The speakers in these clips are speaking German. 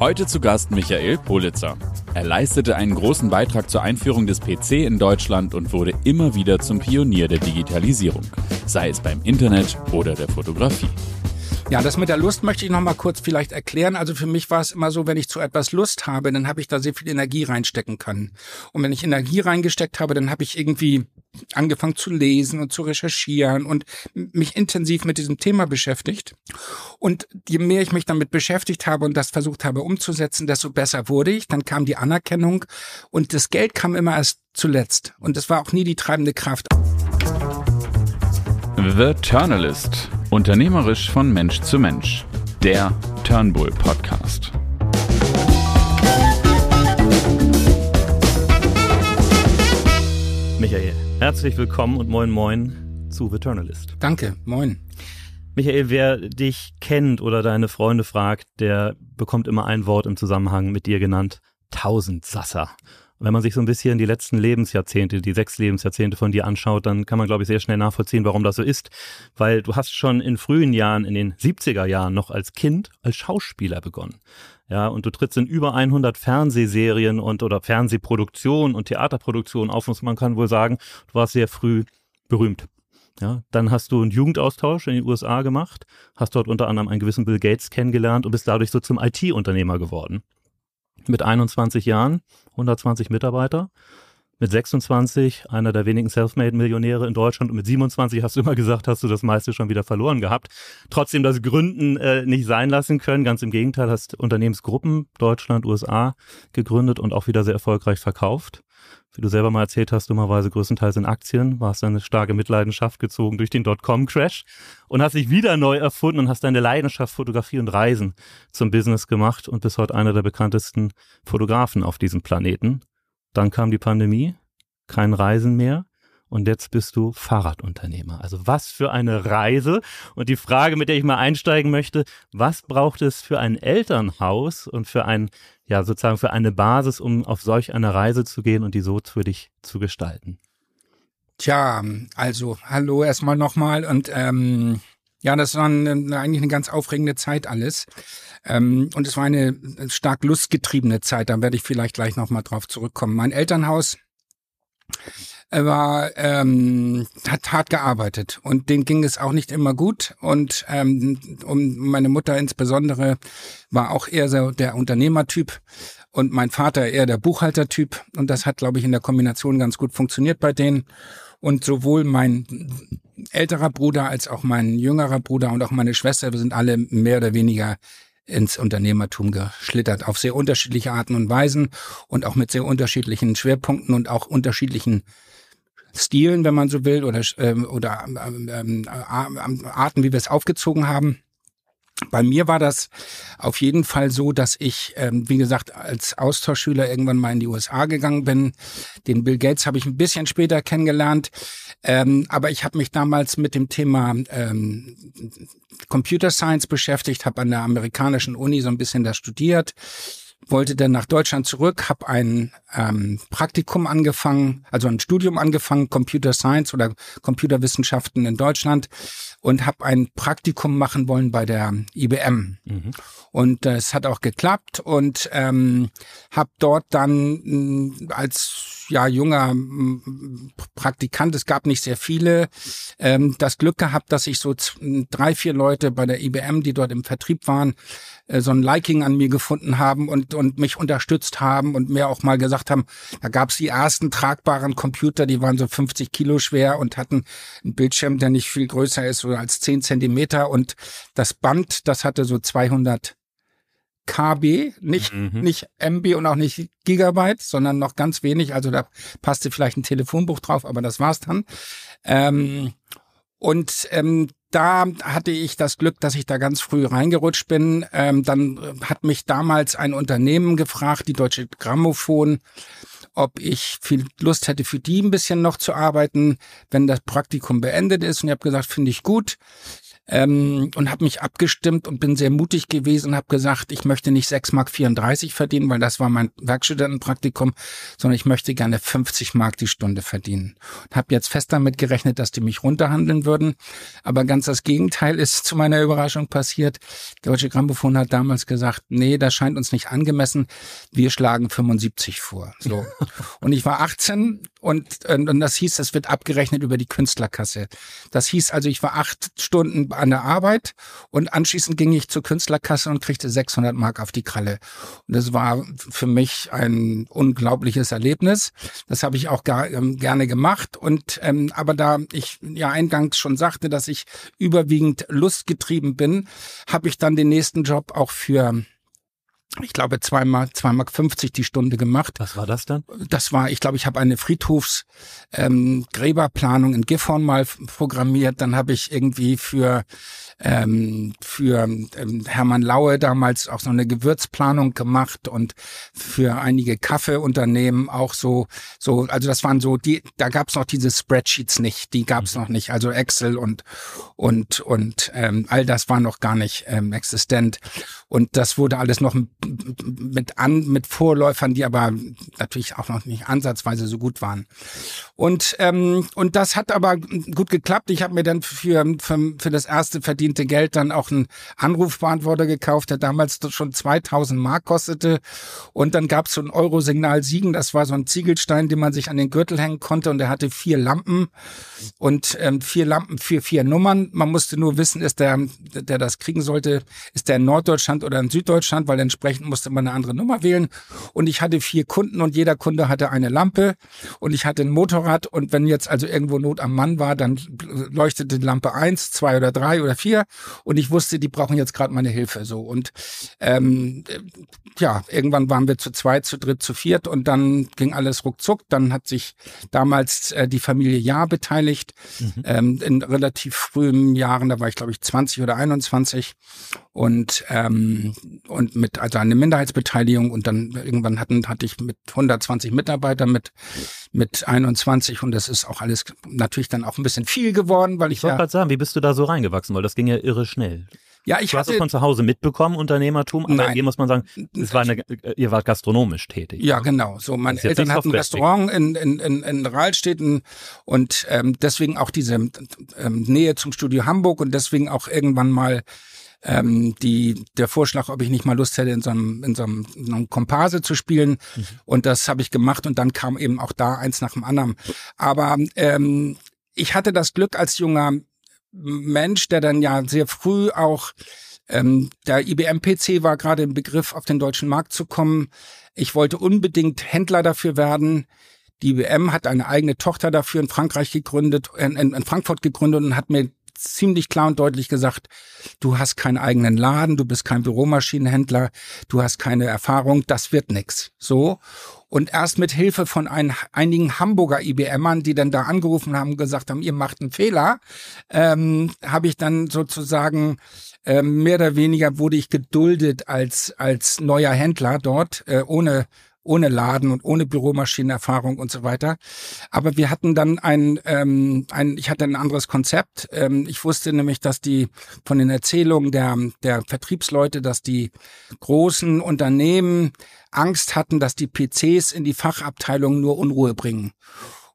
Heute zu Gast Michael Politzer. Er leistete einen großen Beitrag zur Einführung des PC in Deutschland und wurde immer wieder zum Pionier der Digitalisierung, sei es beim Internet oder der Fotografie. Ja, das mit der Lust möchte ich noch mal kurz vielleicht erklären. Also für mich war es immer so, wenn ich zu etwas Lust habe, dann habe ich da sehr viel Energie reinstecken können. Und wenn ich Energie reingesteckt habe, dann habe ich irgendwie angefangen zu lesen und zu recherchieren und mich intensiv mit diesem Thema beschäftigt. Und je mehr ich mich damit beschäftigt habe und das versucht habe umzusetzen, desto besser wurde ich. Dann kam die Anerkennung und das Geld kam immer erst zuletzt. Und das war auch nie die treibende Kraft. The Turnalist. Unternehmerisch von Mensch zu Mensch. Der Turnbull Podcast. Herzlich willkommen und moin moin zu The Turnalist. Danke, moin. Michael, wer dich kennt oder deine Freunde fragt, der bekommt immer ein Wort im Zusammenhang mit dir genannt. Tausendsasser wenn man sich so ein bisschen die letzten Lebensjahrzehnte, die sechs Lebensjahrzehnte von dir anschaut, dann kann man, glaube ich, sehr schnell nachvollziehen, warum das so ist. Weil du hast schon in frühen Jahren, in den 70er Jahren noch als Kind als Schauspieler begonnen. Ja, und du trittst in über 100 Fernsehserien und oder Fernsehproduktionen und Theaterproduktionen auf und man kann wohl sagen, du warst sehr früh berühmt. Ja, dann hast du einen Jugendaustausch in den USA gemacht, hast dort unter anderem einen gewissen Bill Gates kennengelernt und bist dadurch so zum IT-Unternehmer geworden mit 21 Jahren, 120 Mitarbeiter. Mit 26 einer der wenigen Selfmade-Millionäre in Deutschland und mit 27 hast du immer gesagt, hast du das meiste schon wieder verloren gehabt. Trotzdem das Gründen äh, nicht sein lassen können. Ganz im Gegenteil, hast Unternehmensgruppen Deutschland, USA gegründet und auch wieder sehr erfolgreich verkauft wie du selber mal erzählt hast, dummerweise größtenteils in Aktien, warst eine starke Mitleidenschaft gezogen durch den Dotcom-Crash und hast dich wieder neu erfunden und hast deine Leidenschaft Fotografie und Reisen zum Business gemacht und bist heute einer der bekanntesten Fotografen auf diesem Planeten. Dann kam die Pandemie, kein Reisen mehr und jetzt bist du Fahrradunternehmer. Also was für eine Reise. Und die Frage, mit der ich mal einsteigen möchte, was braucht es für ein Elternhaus und für ein, ja, sozusagen für eine Basis, um auf solch eine Reise zu gehen und die so für dich zu gestalten? Tja, also hallo erstmal nochmal und ähm, ja, das war eine, eigentlich eine ganz aufregende Zeit alles. Ähm, und es war eine stark lustgetriebene Zeit, da werde ich vielleicht gleich nochmal drauf zurückkommen. Mein Elternhaus er war ähm, hat hart gearbeitet. Und denen ging es auch nicht immer gut. Und ähm, um meine Mutter insbesondere war auch eher so der Unternehmertyp und mein Vater eher der Buchhaltertyp. Und das hat glaube ich in der Kombination ganz gut funktioniert bei denen und sowohl mein älterer Bruder als auch mein jüngerer Bruder und auch meine Schwester, wir sind alle mehr oder weniger ins Unternehmertum geschlittert, auf sehr unterschiedliche Arten und Weisen und auch mit sehr unterschiedlichen Schwerpunkten und auch unterschiedlichen Stilen, wenn man so will, oder, ähm, oder ähm, ähm, Arten, wie wir es aufgezogen haben. Bei mir war das auf jeden Fall so, dass ich, ähm, wie gesagt, als Austauschschüler irgendwann mal in die USA gegangen bin. Den Bill Gates habe ich ein bisschen später kennengelernt, ähm, aber ich habe mich damals mit dem Thema ähm, Computer Science beschäftigt, habe an der amerikanischen Uni so ein bisschen da studiert wollte dann nach Deutschland zurück, habe ein ähm, Praktikum angefangen, also ein Studium angefangen, Computer Science oder Computerwissenschaften in Deutschland und habe ein Praktikum machen wollen bei der IBM. Mhm. Und es hat auch geklappt und ähm, habe dort dann mh, als ja junger mh, Praktikant, es gab nicht sehr viele, ähm, das Glück gehabt, dass ich so drei, vier Leute bei der IBM, die dort im Vertrieb waren, äh, so ein Liking an mir gefunden haben und, und mich unterstützt haben und mir auch mal gesagt haben, da gab es die ersten tragbaren Computer, die waren so 50 Kilo schwer und hatten einen Bildschirm, der nicht viel größer ist so als 10 Zentimeter und das Band, das hatte so 200 KB, nicht, mhm. nicht MB und auch nicht Gigabyte, sondern noch ganz wenig. Also da passte vielleicht ein Telefonbuch drauf, aber das war's dann. Ähm, und ähm, da hatte ich das Glück, dass ich da ganz früh reingerutscht bin. Ähm, dann hat mich damals ein Unternehmen gefragt, die Deutsche Grammophon, ob ich viel Lust hätte, für die ein bisschen noch zu arbeiten, wenn das Praktikum beendet ist. Und ich habe gesagt, finde ich gut. Ähm, und habe mich abgestimmt und bin sehr mutig gewesen und habe gesagt, ich möchte nicht 6 Mark 34 verdienen, weil das war mein Werkstudentenpraktikum, sondern ich möchte gerne 50 Mark die Stunde verdienen. Und habe jetzt fest damit gerechnet, dass die mich runterhandeln würden. Aber ganz das Gegenteil ist zu meiner Überraschung passiert. Der Deutsche Grammophon hat damals gesagt, nee, das scheint uns nicht angemessen. Wir schlagen 75 vor. So. und ich war 18 und, und das hieß, es wird abgerechnet über die Künstlerkasse. Das hieß also, ich war acht Stunden an der Arbeit und anschließend ging ich zur Künstlerkasse und kriegte 600 Mark auf die Kralle. Und das war für mich ein unglaubliches Erlebnis. Das habe ich auch gar, ähm, gerne gemacht. Und ähm, aber da ich ja eingangs schon sagte, dass ich überwiegend lustgetrieben bin, habe ich dann den nächsten Job auch für ich glaube, zweimal, zweimal 50 die Stunde gemacht. Was war das dann? Das war, ich glaube, ich habe eine Friedhofsgräberplanung ähm, in Gifhorn mal programmiert. Dann habe ich irgendwie für ähm, für ähm, Hermann Laue damals auch so eine Gewürzplanung gemacht und für einige Kaffeeunternehmen auch so, so, also das waren so, die, da gab es noch diese Spreadsheets nicht, die gab es mhm. noch nicht, also Excel und und und ähm, all das war noch gar nicht ähm, existent und das wurde alles noch mit an mit Vorläufern, die aber natürlich auch noch nicht ansatzweise so gut waren. Und ähm, und das hat aber gut geklappt. Ich habe mir dann für, für für das erste verdiente Geld dann auch einen Anrufbeantworter gekauft, der damals schon 2000 Mark kostete. Und dann gab es so ein Euro-Signal Siegen. Das war so ein Ziegelstein, den man sich an den Gürtel hängen konnte. Und der hatte vier Lampen und ähm, vier Lampen für vier Nummern. Man musste nur wissen, ist der, der das kriegen sollte, ist der in Norddeutschland oder in Süddeutschland, weil entsprechend musste man eine andere Nummer wählen. Und ich hatte vier Kunden und jeder Kunde hatte eine Lampe und ich hatte ein Motorrad. Und wenn jetzt also irgendwo Not am Mann war, dann leuchtete die Lampe eins, zwei oder drei oder vier und ich wusste, die brauchen jetzt gerade meine Hilfe so und ähm, ja, irgendwann waren wir zu zweit, zu dritt, zu viert und dann ging alles ruckzuck. Dann hat sich damals äh, die Familie Ja beteiligt mhm. ähm, in relativ frühen Jahren, da war ich glaube ich 20 oder 21 und ähm, und mit also eine Minderheitsbeteiligung und dann irgendwann hatten hatte ich mit 120 Mitarbeitern mit mit 21 und das ist auch alles natürlich dann auch ein bisschen viel geworden, weil ich, ich wollte ja, gerade sagen, wie bist du da so reingewachsen, weil das ging ja irre schnell. Ja, ich du hast es von zu Hause mitbekommen, Unternehmertum, aber nein. hier muss man sagen, es war eine, ihr wart gastronomisch tätig. Ja, genau. So, meine Eltern hatten ein Restaurant in, in, in, in Rahlstädten und ähm, deswegen auch diese ähm, Nähe zum Studio Hamburg und deswegen auch irgendwann mal ähm, die, der Vorschlag, ob ich nicht mal Lust hätte, in so einem, in so einem, in einem Komparse zu spielen. Mhm. Und das habe ich gemacht und dann kam eben auch da eins nach dem anderen. Aber ähm, ich hatte das Glück als junger Mensch, der dann ja sehr früh auch ähm, der IBM-PC war gerade im Begriff, auf den deutschen Markt zu kommen. Ich wollte unbedingt Händler dafür werden. Die IBM hat eine eigene Tochter dafür in Frankreich gegründet, in, in Frankfurt gegründet und hat mir ziemlich klar und deutlich gesagt, du hast keinen eigenen Laden, du bist kein Büromaschinenhändler, du hast keine Erfahrung, das wird nix. So. Und erst mit Hilfe von ein, einigen Hamburger IBMern, die dann da angerufen haben gesagt haben, ihr macht einen Fehler, ähm, habe ich dann sozusagen ähm, mehr oder weniger wurde ich geduldet als als neuer Händler dort, äh, ohne ohne Laden und ohne Bürommaschinenerfahrung und so weiter. Aber wir hatten dann ein, ähm, ein ich hatte ein anderes Konzept. Ähm, ich wusste nämlich, dass die von den Erzählungen der, der Vertriebsleute, dass die großen Unternehmen Angst hatten, dass die PCs in die Fachabteilung nur Unruhe bringen.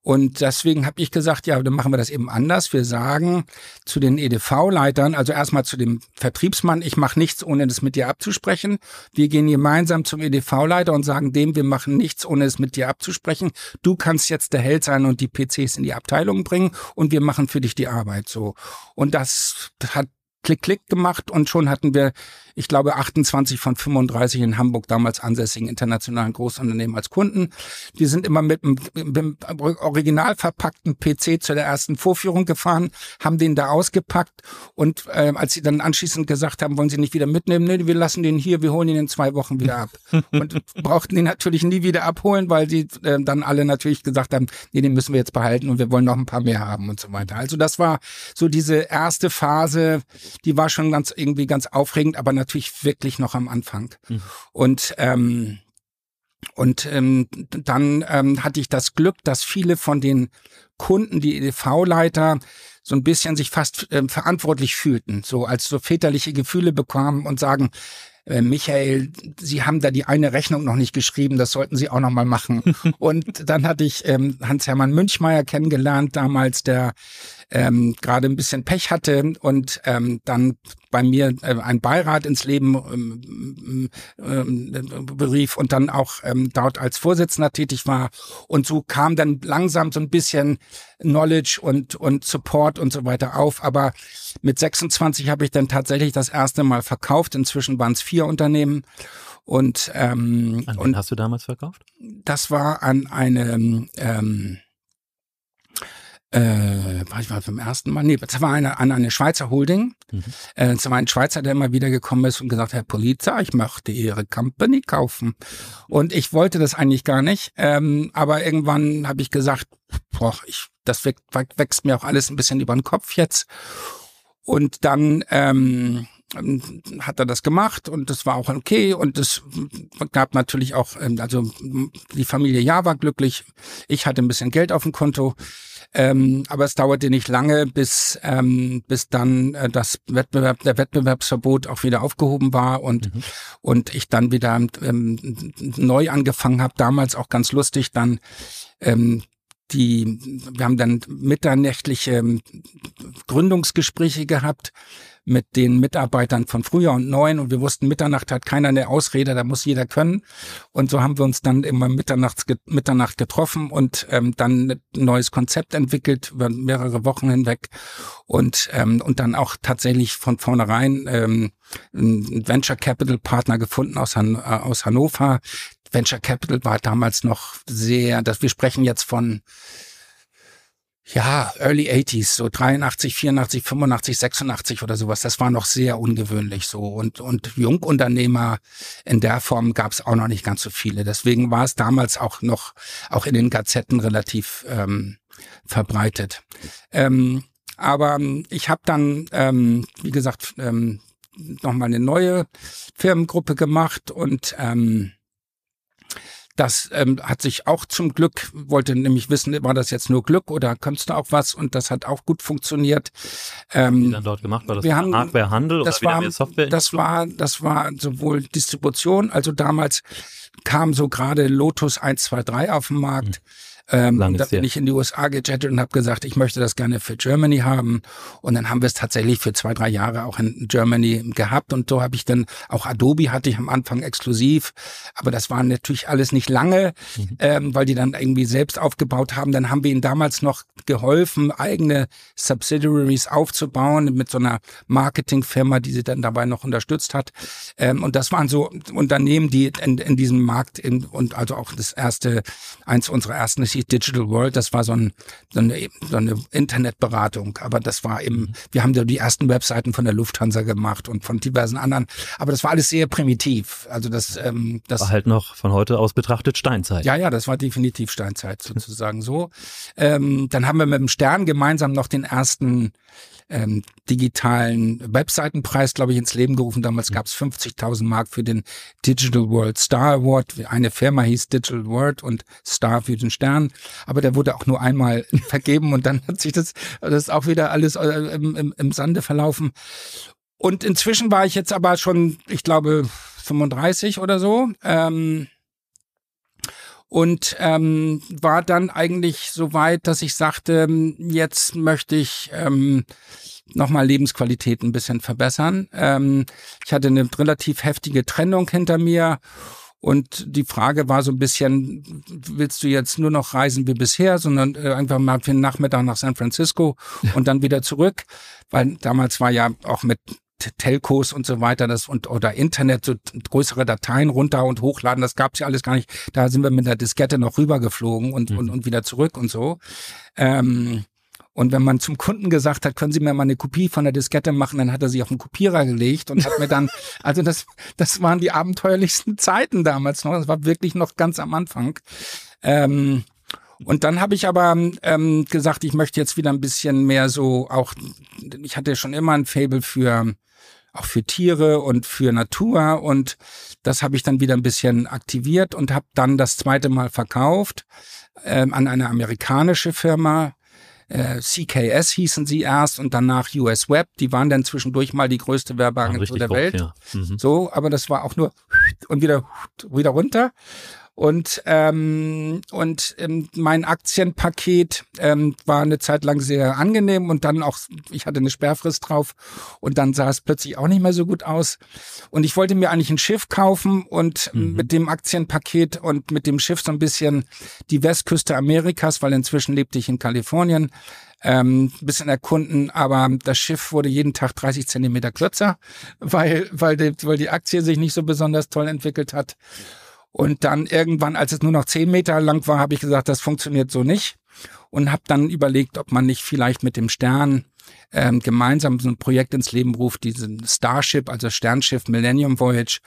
Und deswegen habe ich gesagt, ja, dann machen wir das eben anders. Wir sagen zu den EDV-Leitern, also erstmal zu dem Vertriebsmann, ich mache nichts, ohne das mit dir abzusprechen. Wir gehen gemeinsam zum EDV-Leiter und sagen dem, wir machen nichts, ohne es mit dir abzusprechen. Du kannst jetzt der Held sein und die PCs in die Abteilung bringen und wir machen für dich die Arbeit so. Und das hat Klick, Klick gemacht und schon hatten wir, ich glaube, 28 von 35 in Hamburg damals ansässigen internationalen Großunternehmen als Kunden. Die sind immer mit einem, original verpackten PC zu der ersten Vorführung gefahren, haben den da ausgepackt und äh, als sie dann anschließend gesagt haben, wollen sie nicht wieder mitnehmen, nee, wir lassen den hier, wir holen ihn in zwei Wochen wieder ab. und brauchten ihn natürlich nie wieder abholen, weil sie äh, dann alle natürlich gesagt haben, nee, den müssen wir jetzt behalten und wir wollen noch ein paar mehr haben und so weiter. Also das war so diese erste Phase, die war schon ganz irgendwie ganz aufregend, aber natürlich wirklich noch am Anfang. Mhm. Und ähm, und ähm, dann ähm, hatte ich das Glück, dass viele von den Kunden, die EDV-Leiter, so ein bisschen sich fast äh, verantwortlich fühlten, so als so väterliche Gefühle bekamen und sagen, äh, Michael, Sie haben da die eine Rechnung noch nicht geschrieben, das sollten Sie auch noch mal machen. und dann hatte ich ähm, Hans-Hermann Münchmeier kennengelernt, damals der ähm, gerade ein bisschen Pech hatte und ähm, dann bei mir äh, ein Beirat ins Leben ähm, ähm, berief und dann auch ähm, dort als Vorsitzender tätig war. Und so kam dann langsam so ein bisschen Knowledge und, und Support und so weiter auf. Aber mit 26 habe ich dann tatsächlich das erste Mal verkauft. Inzwischen waren es vier Unternehmen. Und, ähm, an wen und hast du damals verkauft? Das war an eine ähm, äh, war ich mal beim ersten Mal? Nee, das war eine, an eine Schweizer Holding. Mhm. Äh, das war ein Schweizer, der immer wieder gekommen ist und gesagt, Herr Polizei, ich möchte Ihre Company kaufen. Und ich wollte das eigentlich gar nicht. Ähm, aber irgendwann habe ich gesagt, boah, ich, das wächst, wächst mir auch alles ein bisschen über den Kopf jetzt. Und dann ähm, hat er das gemacht und das war auch okay und es gab natürlich auch, ähm, also die Familie Ja war glücklich, ich hatte ein bisschen Geld auf dem Konto, ähm, aber es dauerte nicht lange, bis ähm, bis dann äh, das Wettbewerb, der Wettbewerbsverbot auch wieder aufgehoben war und mhm. und ich dann wieder ähm, neu angefangen habe. Damals auch ganz lustig dann ähm, die, wir haben dann mitternächtliche ähm, Gründungsgespräche gehabt mit den Mitarbeitern von früher und neuen und wir wussten, Mitternacht hat keiner eine Ausrede, da muss jeder können. Und so haben wir uns dann immer mitternachts, Mitternacht getroffen und ähm, dann ein neues Konzept entwickelt über mehrere Wochen hinweg und, ähm, und dann auch tatsächlich von vornherein ähm, einen Venture Capital Partner gefunden aus, Han äh, aus Hannover. Venture Capital war damals noch sehr, dass wir sprechen jetzt von ja, Early 80s, so 83, 84, 85, 86 oder sowas. Das war noch sehr ungewöhnlich so. Und, und Jungunternehmer in der Form gab es auch noch nicht ganz so viele. Deswegen war es damals auch noch, auch in den Gazetten relativ ähm, verbreitet. Ähm, aber ich habe dann, ähm, wie gesagt, ähm, nochmal eine neue Firmengruppe gemacht und ähm, das ähm, hat sich auch zum Glück, wollte nämlich wissen, war das jetzt nur Glück oder kannst du auch was? Und das hat auch gut funktioniert. Ähm, dann dort gemacht? War das wir haben, Hardwarehandel das oder war, Software? Das war, das war sowohl Distribution, also damals kam so gerade Lotus 123 auf den Markt. Mhm. Ähm, Langes da bin ich in die USA gejettet und habe gesagt, ich möchte das gerne für Germany haben. Und dann haben wir es tatsächlich für zwei, drei Jahre auch in Germany gehabt. Und so habe ich dann, auch Adobe hatte ich am Anfang exklusiv, aber das war natürlich alles nicht lange, mhm. ähm, weil die dann irgendwie selbst aufgebaut haben. Dann haben wir ihnen damals noch geholfen, eigene Subsidiaries aufzubauen mit so einer Marketingfirma, die sie dann dabei noch unterstützt hat. Ähm, und das waren so Unternehmen, die in, in diesem Markt in, und also auch das erste, eins unserer ersten hieß Digital World, das war so, ein, so, eine, so eine Internetberatung, aber das war eben, mhm. wir haben da die ersten Webseiten von der Lufthansa gemacht und von diversen anderen, aber das war alles sehr primitiv. Also das, ähm, das war halt noch von heute aus betrachtet Steinzeit. Ja, ja, das war definitiv Steinzeit sozusagen so. Ähm, dann haben wir mit dem Stern gemeinsam noch den ersten ähm, digitalen Webseitenpreis, glaube ich, ins Leben gerufen. Damals gab es 50.000 Mark für den Digital World Star Award. Eine Firma hieß Digital World und Star für den Stern. Aber der wurde auch nur einmal vergeben und dann hat sich das, das ist auch wieder alles äh, im, im, im Sande verlaufen. Und inzwischen war ich jetzt aber schon, ich glaube, 35 oder so. Ähm, und ähm, war dann eigentlich so weit, dass ich sagte, jetzt möchte ich ähm, nochmal Lebensqualität ein bisschen verbessern. Ähm, ich hatte eine relativ heftige Trennung hinter mir und die Frage war so ein bisschen, willst du jetzt nur noch reisen wie bisher, sondern äh, einfach mal für den Nachmittag nach San Francisco und dann wieder zurück? Weil damals war ja auch mit Telcos und so weiter, das und oder Internet, so größere Dateien runter und hochladen, das gab's ja alles gar nicht. Da sind wir mit der Diskette noch rübergeflogen und, mhm. und, und wieder zurück und so. Ähm, und wenn man zum Kunden gesagt hat, können Sie mir mal eine Kopie von der Diskette machen, dann hat er sich auf den Kopierer gelegt und hat mir dann, also das, das waren die abenteuerlichsten Zeiten damals noch. Das war wirklich noch ganz am Anfang. Ähm, und dann habe ich aber ähm, gesagt, ich möchte jetzt wieder ein bisschen mehr so auch, ich hatte schon immer ein Fable für auch für Tiere und für Natur und das habe ich dann wieder ein bisschen aktiviert und habe dann das zweite Mal verkauft ähm, an eine amerikanische Firma, äh, CKS hießen sie erst und danach US Web. Die waren dann zwischendurch mal die größte Werbeagentur der Bock, Welt. Ja. Mhm. So, aber das war auch nur und wieder wieder runter. Und, ähm, und ähm, mein Aktienpaket ähm, war eine Zeit lang sehr angenehm und dann auch, ich hatte eine Sperrfrist drauf und dann sah es plötzlich auch nicht mehr so gut aus. Und ich wollte mir eigentlich ein Schiff kaufen und mhm. mit dem Aktienpaket und mit dem Schiff so ein bisschen die Westküste Amerikas, weil inzwischen lebte ich in Kalifornien, ähm, bisschen erkunden, aber das Schiff wurde jeden Tag 30 Zentimeter kürzer, weil, weil, die, weil die Aktie sich nicht so besonders toll entwickelt hat. Und dann irgendwann, als es nur noch zehn Meter lang war, habe ich gesagt, das funktioniert so nicht. Und habe dann überlegt, ob man nicht vielleicht mit dem Stern ähm, gemeinsam so ein Projekt ins Leben ruft, diesen Starship, also Sternschiff Millennium Voyage.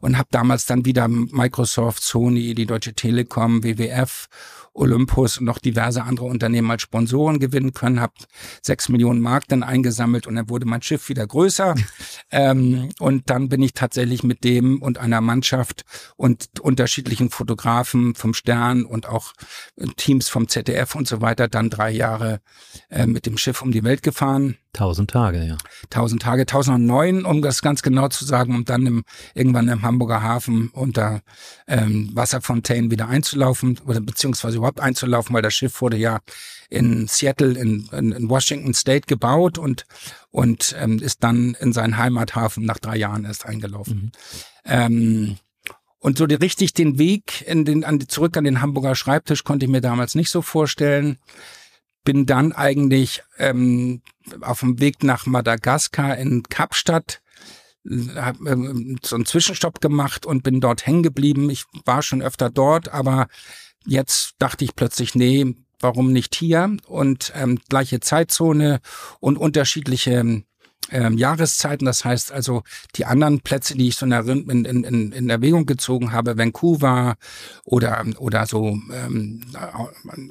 Und habe damals dann wieder Microsoft, Sony, die Deutsche Telekom, WWF Olympus und noch diverse andere Unternehmen als Sponsoren gewinnen können, habe sechs Millionen Mark dann eingesammelt und dann wurde mein Schiff wieder größer. ähm, und dann bin ich tatsächlich mit dem und einer Mannschaft und unterschiedlichen Fotografen vom Stern und auch Teams vom ZDF und so weiter dann drei Jahre äh, mit dem Schiff um die Welt gefahren. Tausend Tage, ja. Tausend Tage, tausendneun, um das ganz genau zu sagen, um dann im, irgendwann im Hamburger Hafen unter ähm, Wasserfontänen wieder einzulaufen oder beziehungsweise überhaupt einzulaufen, weil das Schiff wurde ja in Seattle in, in, in Washington State gebaut und und ähm, ist dann in seinen Heimathafen nach drei Jahren erst eingelaufen. Mhm. Ähm, und so die, richtig den Weg in den, an, zurück an den Hamburger Schreibtisch konnte ich mir damals nicht so vorstellen bin dann eigentlich ähm, auf dem Weg nach Madagaskar in Kapstadt habe ähm, so einen Zwischenstopp gemacht und bin dort hängen geblieben. Ich war schon öfter dort, aber jetzt dachte ich plötzlich, nee, warum nicht hier? Und ähm, gleiche Zeitzone und unterschiedliche ähm, Jahreszeiten. Das heißt also, die anderen Plätze, die ich so in, in, in, in Erwägung gezogen habe, Vancouver oder, oder so ähm,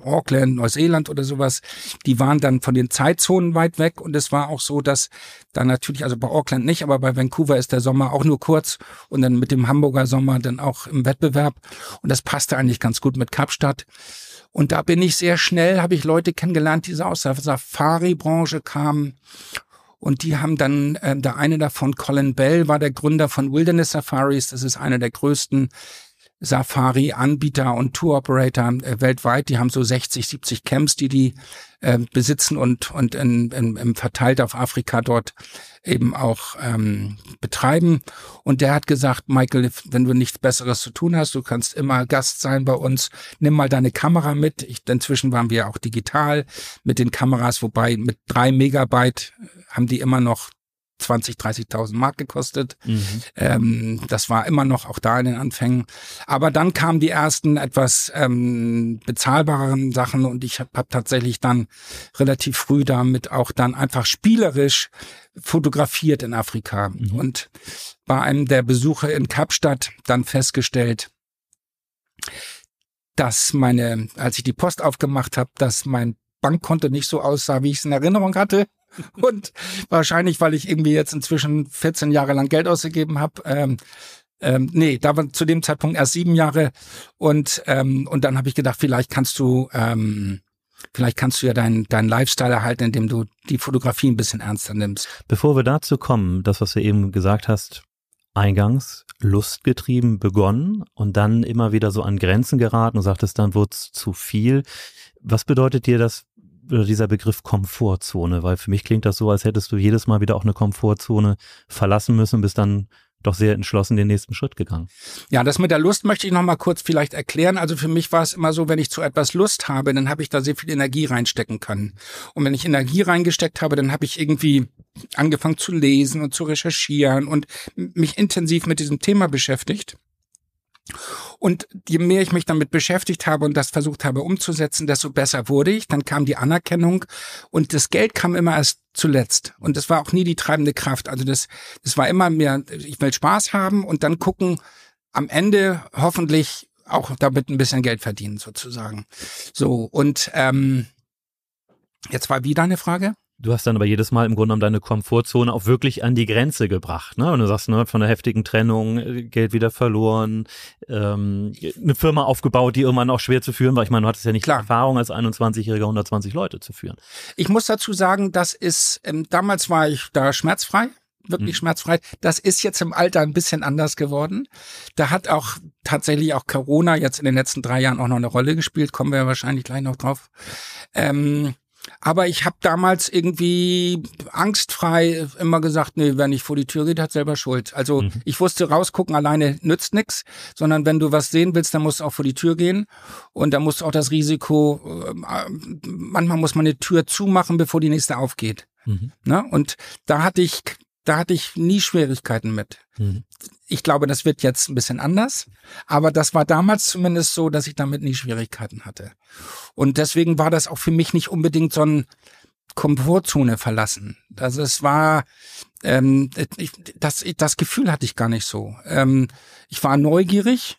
Auckland, Neuseeland oder sowas, die waren dann von den Zeitzonen weit weg. Und es war auch so, dass da natürlich, also bei Auckland nicht, aber bei Vancouver ist der Sommer auch nur kurz und dann mit dem Hamburger Sommer dann auch im Wettbewerb. Und das passte eigentlich ganz gut mit Kapstadt. Und da bin ich sehr schnell, habe ich Leute kennengelernt, die aus der Safari-Branche kamen und die haben dann, äh, der eine davon, Colin Bell, war der Gründer von Wilderness Safaris. Das ist einer der größten Safari-Anbieter und Tour-Operator äh, weltweit. Die haben so 60, 70 Camps, die die äh, besitzen und, und in, in, in verteilt auf Afrika dort eben auch ähm, betreiben. Und der hat gesagt, Michael, wenn du nichts Besseres zu tun hast, du kannst immer Gast sein bei uns, nimm mal deine Kamera mit. Ich, inzwischen waren wir auch digital mit den Kameras, wobei mit drei Megabyte haben die immer noch 20, 30.000 Mark gekostet. Mhm. Ähm, das war immer noch auch da in den Anfängen. Aber dann kamen die ersten etwas ähm, bezahlbareren Sachen und ich habe hab tatsächlich dann relativ früh damit auch dann einfach spielerisch fotografiert in Afrika mhm. und bei einem der Besuche in Kapstadt dann festgestellt, dass meine, als ich die Post aufgemacht habe, dass mein Bankkonto nicht so aussah, wie ich es in Erinnerung hatte. Und wahrscheinlich, weil ich irgendwie jetzt inzwischen 14 Jahre lang Geld ausgegeben habe. Ähm, ähm, nee, da war zu dem Zeitpunkt erst sieben Jahre. Und, ähm, und dann habe ich gedacht, vielleicht kannst du, ähm, vielleicht kannst du ja deinen dein Lifestyle erhalten, indem du die Fotografie ein bisschen ernster nimmst. Bevor wir dazu kommen, das, was du eben gesagt hast, eingangs lustgetrieben begonnen und dann immer wieder so an Grenzen geraten und sagtest, dann wurde zu viel. Was bedeutet dir das dieser Begriff Komfortzone, weil für mich klingt das so, als hättest du jedes Mal wieder auch eine Komfortzone verlassen müssen, bis dann doch sehr entschlossen den nächsten Schritt gegangen. Ja, das mit der Lust möchte ich noch mal kurz vielleicht erklären. Also für mich war es immer so, wenn ich zu etwas Lust habe, dann habe ich da sehr viel Energie reinstecken können. Und wenn ich Energie reingesteckt habe, dann habe ich irgendwie angefangen zu lesen und zu recherchieren und mich intensiv mit diesem Thema beschäftigt. Und je mehr ich mich damit beschäftigt habe und das versucht habe umzusetzen, desto besser wurde ich. Dann kam die Anerkennung und das Geld kam immer erst zuletzt. Und das war auch nie die treibende Kraft. Also das, das war immer mehr, ich will Spaß haben und dann gucken, am Ende hoffentlich auch damit ein bisschen Geld verdienen sozusagen. So und ähm, jetzt war wie deine Frage? Du hast dann aber jedes Mal im Grunde genommen deine Komfortzone auch wirklich an die Grenze gebracht. Ne? Und du sagst, ne, von einer heftigen Trennung, äh, Geld wieder verloren, ähm, eine Firma aufgebaut, die irgendwann auch schwer zu führen war. Ich meine, du hattest ja nicht Klar. Erfahrung als 21-Jähriger 120 Leute zu führen. Ich muss dazu sagen, das ist, ähm, damals war ich da schmerzfrei wirklich mhm. schmerzfrei. Das ist jetzt im Alter ein bisschen anders geworden. Da hat auch tatsächlich auch Corona jetzt in den letzten drei Jahren auch noch eine Rolle gespielt. Kommen wir wahrscheinlich gleich noch drauf. Ähm, aber ich habe damals irgendwie angstfrei immer gesagt, nee, wer nicht vor die Tür geht, hat selber Schuld. Also mhm. ich wusste, rausgucken alleine nützt nix, sondern wenn du was sehen willst, dann musst du auch vor die Tür gehen. Und da musst du auch das Risiko, äh, manchmal muss man eine Tür zumachen, bevor die nächste aufgeht. Mhm. Ne? Und da hatte ich da hatte ich nie Schwierigkeiten mit. Mhm. Ich glaube, das wird jetzt ein bisschen anders, aber das war damals zumindest so, dass ich damit nie Schwierigkeiten hatte. Und deswegen war das auch für mich nicht unbedingt so ein Komfortzone verlassen. Also es war, ähm, ich, das, das Gefühl hatte ich gar nicht so. Ähm, ich war neugierig,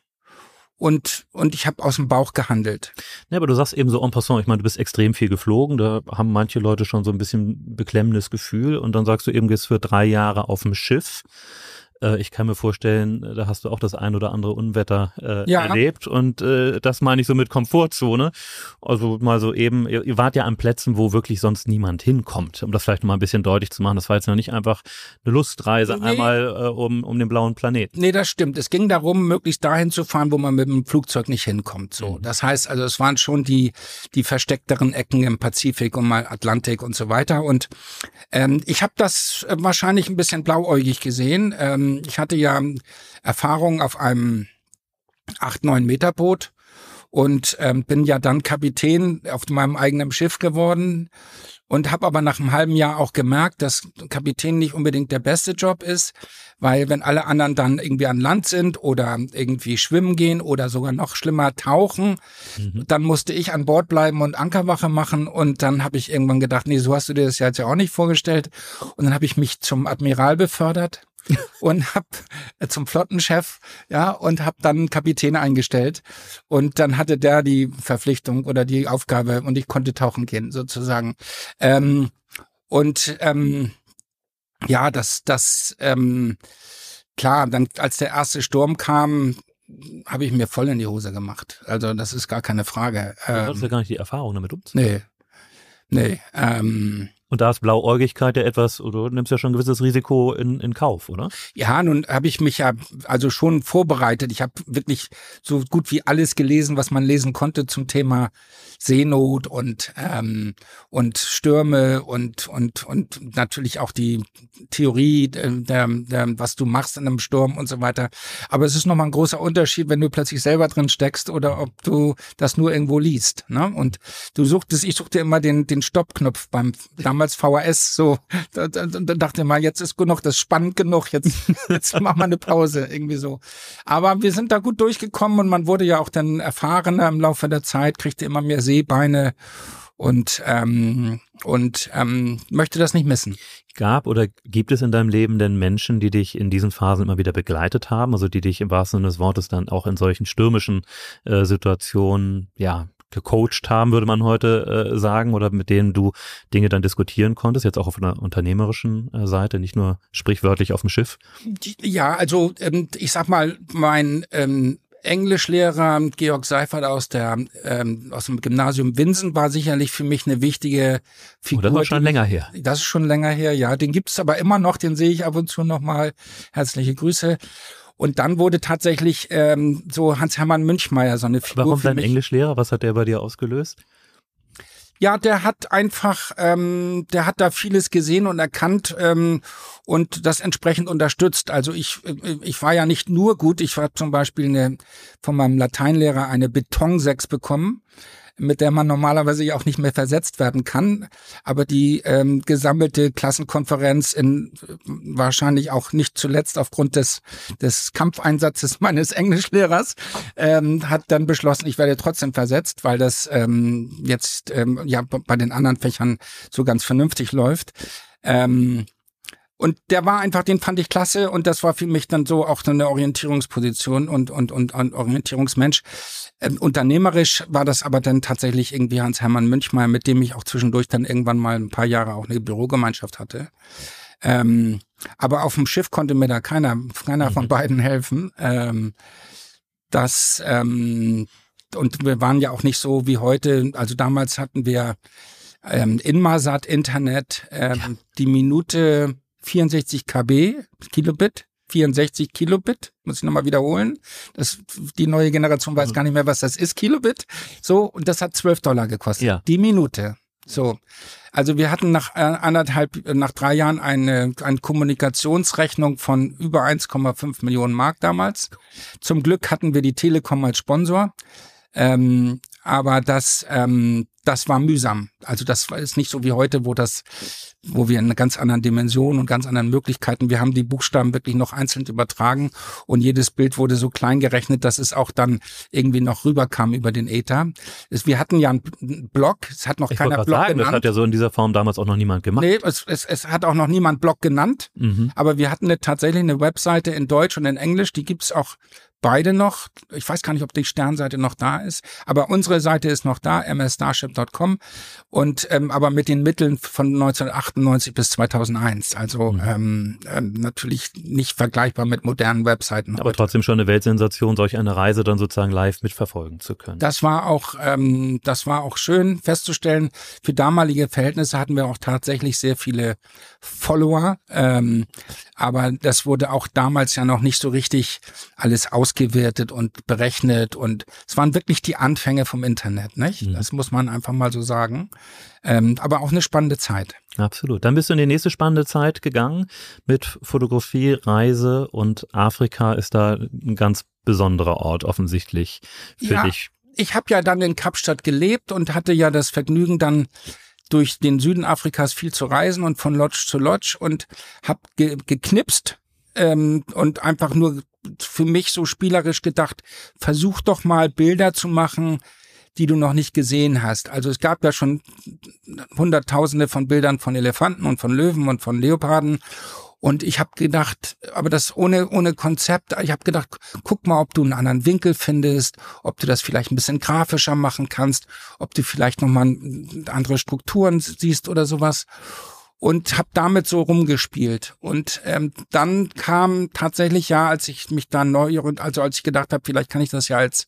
und, und ich habe aus dem Bauch gehandelt. Ja, aber du sagst eben so en passant, ich meine, du bist extrem viel geflogen, da haben manche Leute schon so ein bisschen beklemmendes Gefühl und dann sagst du eben, gehst für drei Jahre auf dem Schiff. Äh, ich kann mir vorstellen, da hast du auch das ein oder andere Unwetter äh, ja. erlebt und äh, das meine ich so mit Komfortzone. Also mal so eben, ihr, ihr, wart ja an Plätzen, wo wirklich sonst niemand hinkommt, um das vielleicht mal ein bisschen deutlich zu machen. Das war jetzt noch nicht einfach eine Lustreise nee. einmal äh, um, um den blauen Planeten. Nee, das stimmt. Es ging darum, möglichst dahin zu fahren, wo man mit dem Flugzeug nicht hinkommt. So, mhm. das heißt also, es waren schon die die versteckteren Ecken im Pazifik und mal Atlantik und so weiter. Und ähm, ich habe das äh, wahrscheinlich ein bisschen blauäugig gesehen. Ähm, ich hatte ja Erfahrung auf einem 8, 9 Meter Boot und ähm, bin ja dann Kapitän auf meinem eigenen Schiff geworden und habe aber nach einem halben Jahr auch gemerkt, dass Kapitän nicht unbedingt der beste Job ist, weil wenn alle anderen dann irgendwie an Land sind oder irgendwie schwimmen gehen oder sogar noch schlimmer tauchen, mhm. dann musste ich an Bord bleiben und Ankerwache machen und dann habe ich irgendwann gedacht, nee, so hast du dir das ja jetzt ja auch nicht vorgestellt und dann habe ich mich zum Admiral befördert und hab äh, zum Flottenchef, ja, und hab dann Kapitän eingestellt und dann hatte der die Verpflichtung oder die Aufgabe und ich konnte tauchen gehen sozusagen. Ähm, und ähm, ja, das, das, ähm, klar, dann als der erste Sturm kam, habe ich mir voll in die Hose gemacht. Also das ist gar keine Frage. Ähm, du hast ja gar nicht die Erfahrung damit umzugehen. Nee. Nee. Ähm, und da ist Blauäugigkeit ja etwas, oder du nimmst ja schon ein gewisses Risiko in, in Kauf, oder? Ja, nun habe ich mich ja also schon vorbereitet. Ich habe wirklich so gut wie alles gelesen, was man lesen konnte zum Thema Seenot und ähm, und Stürme und und und natürlich auch die Theorie der, der, der was du machst in einem Sturm und so weiter. Aber es ist nochmal ein großer Unterschied, wenn du plötzlich selber drin steckst oder ob du das nur irgendwo liest. Ne? Und du suchtest, ich suchte immer den den Stoppknopf beim damals damals VHS, so, da, da, da dachte ich mal, jetzt ist genug, das ist spannend genug, jetzt, jetzt machen wir eine Pause, irgendwie so. Aber wir sind da gut durchgekommen und man wurde ja auch dann erfahrener im Laufe der Zeit, kriegte immer mehr Seebeine und ähm, und ähm, möchte das nicht missen. Gab oder gibt es in deinem Leben denn Menschen, die dich in diesen Phasen immer wieder begleitet haben, also die dich im wahrsten Sinne des Wortes dann auch in solchen stürmischen äh, Situationen ja gecoacht haben, würde man heute äh, sagen, oder mit denen du Dinge dann diskutieren konntest, jetzt auch auf einer unternehmerischen äh, Seite, nicht nur sprichwörtlich auf dem Schiff? Ja, also ähm, ich sag mal, mein ähm, Englischlehrer Georg Seifert aus der ähm, aus dem Gymnasium Winsen war sicherlich für mich eine wichtige Figur. Oh, das ist schon länger her. Das ist schon länger her, ja. Den gibt's aber immer noch, den sehe ich ab und zu noch mal. Herzliche Grüße. Und dann wurde tatsächlich ähm, so Hans-Hermann Münchmeier so eine Figur. Warum dein Englischlehrer? Was hat der bei dir ausgelöst? Ja, der hat einfach, ähm, der hat da vieles gesehen und erkannt ähm, und das entsprechend unterstützt. Also ich, äh, ich war ja nicht nur gut, ich war zum Beispiel eine, von meinem Lateinlehrer eine Beton 6 bekommen mit der man normalerweise ja auch nicht mehr versetzt werden kann. Aber die ähm, gesammelte Klassenkonferenz in wahrscheinlich auch nicht zuletzt aufgrund des, des Kampfeinsatzes meines Englischlehrers ähm, hat dann beschlossen, ich werde trotzdem versetzt, weil das ähm, jetzt ähm, ja bei den anderen Fächern so ganz vernünftig läuft. Ähm, und der war einfach, den fand ich klasse und das war für mich dann so auch so eine Orientierungsposition und, und, und, und Orientierungsmensch. Ähm, unternehmerisch war das aber dann tatsächlich irgendwie Hans-Hermann Münchmeier, mit dem ich auch zwischendurch dann irgendwann mal ein paar Jahre auch eine Bürogemeinschaft hatte. Ähm, aber auf dem Schiff konnte mir da keiner, keiner mhm. von beiden helfen. Ähm, das, ähm, und wir waren ja auch nicht so wie heute. Also damals hatten wir ähm, Inmarsat Internet, ähm, ja. die Minute 64 KB, Kilobit, 64 Kilobit, muss ich nochmal wiederholen. Das, die neue Generation weiß mhm. gar nicht mehr, was das ist, Kilobit. So, und das hat 12 Dollar gekostet. Ja. Die Minute. So. Also wir hatten nach äh, anderthalb, nach drei Jahren eine, eine Kommunikationsrechnung von über 1,5 Millionen Mark damals. Zum Glück hatten wir die Telekom als Sponsor. Ähm, aber das, ähm, das war mühsam. Also das ist nicht so wie heute, wo das, wo wir in einer ganz anderen Dimension und ganz anderen Möglichkeiten, wir haben die Buchstaben wirklich noch einzeln übertragen und jedes Bild wurde so klein gerechnet, dass es auch dann irgendwie noch rüberkam über den Ether. Wir hatten ja einen Blog, es hat noch ich keiner Blog sagen, genannt. Das hat ja so in dieser Form damals auch noch niemand gemacht. Nee, es, es, es hat auch noch niemand Blog genannt, mhm. aber wir hatten eine, tatsächlich eine Webseite in Deutsch und in Englisch, die gibt's auch beide noch. Ich weiß gar nicht, ob die Sternseite noch da ist, aber unsere Seite ist noch da, msstarship.com und ähm, aber mit den Mitteln von 1998 bis 2001. Also mhm. ähm, äh, natürlich nicht vergleichbar mit modernen Webseiten. Aber heute. trotzdem schon eine Weltsensation, solch eine Reise dann sozusagen live mitverfolgen zu können. Das war auch, ähm, das war auch schön festzustellen. Für damalige Verhältnisse hatten wir auch tatsächlich sehr viele Follower, ähm, aber das wurde auch damals ja noch nicht so richtig alles aus ausgewertet und berechnet und es waren wirklich die Anfänge vom Internet, nicht? Mhm. Das muss man einfach mal so sagen. Ähm, aber auch eine spannende Zeit. Absolut. Dann bist du in die nächste spannende Zeit gegangen mit Fotografie, Reise und Afrika ist da ein ganz besonderer Ort offensichtlich für ja, dich. Ich habe ja dann in Kapstadt gelebt und hatte ja das Vergnügen dann durch den Süden Afrikas viel zu reisen und von Lodge zu Lodge und habe ge geknipst ähm, und einfach nur für mich so spielerisch gedacht, versuch doch mal Bilder zu machen, die du noch nicht gesehen hast. Also es gab ja schon hunderttausende von Bildern von Elefanten und von Löwen und von Leoparden. Und ich habe gedacht, aber das ohne ohne Konzept. Ich habe gedacht, guck mal, ob du einen anderen Winkel findest, ob du das vielleicht ein bisschen grafischer machen kannst, ob du vielleicht noch mal andere Strukturen siehst oder sowas und habe damit so rumgespielt. Und ähm, dann kam tatsächlich ja, als ich mich dann neu, also als ich gedacht habe, vielleicht kann ich das ja als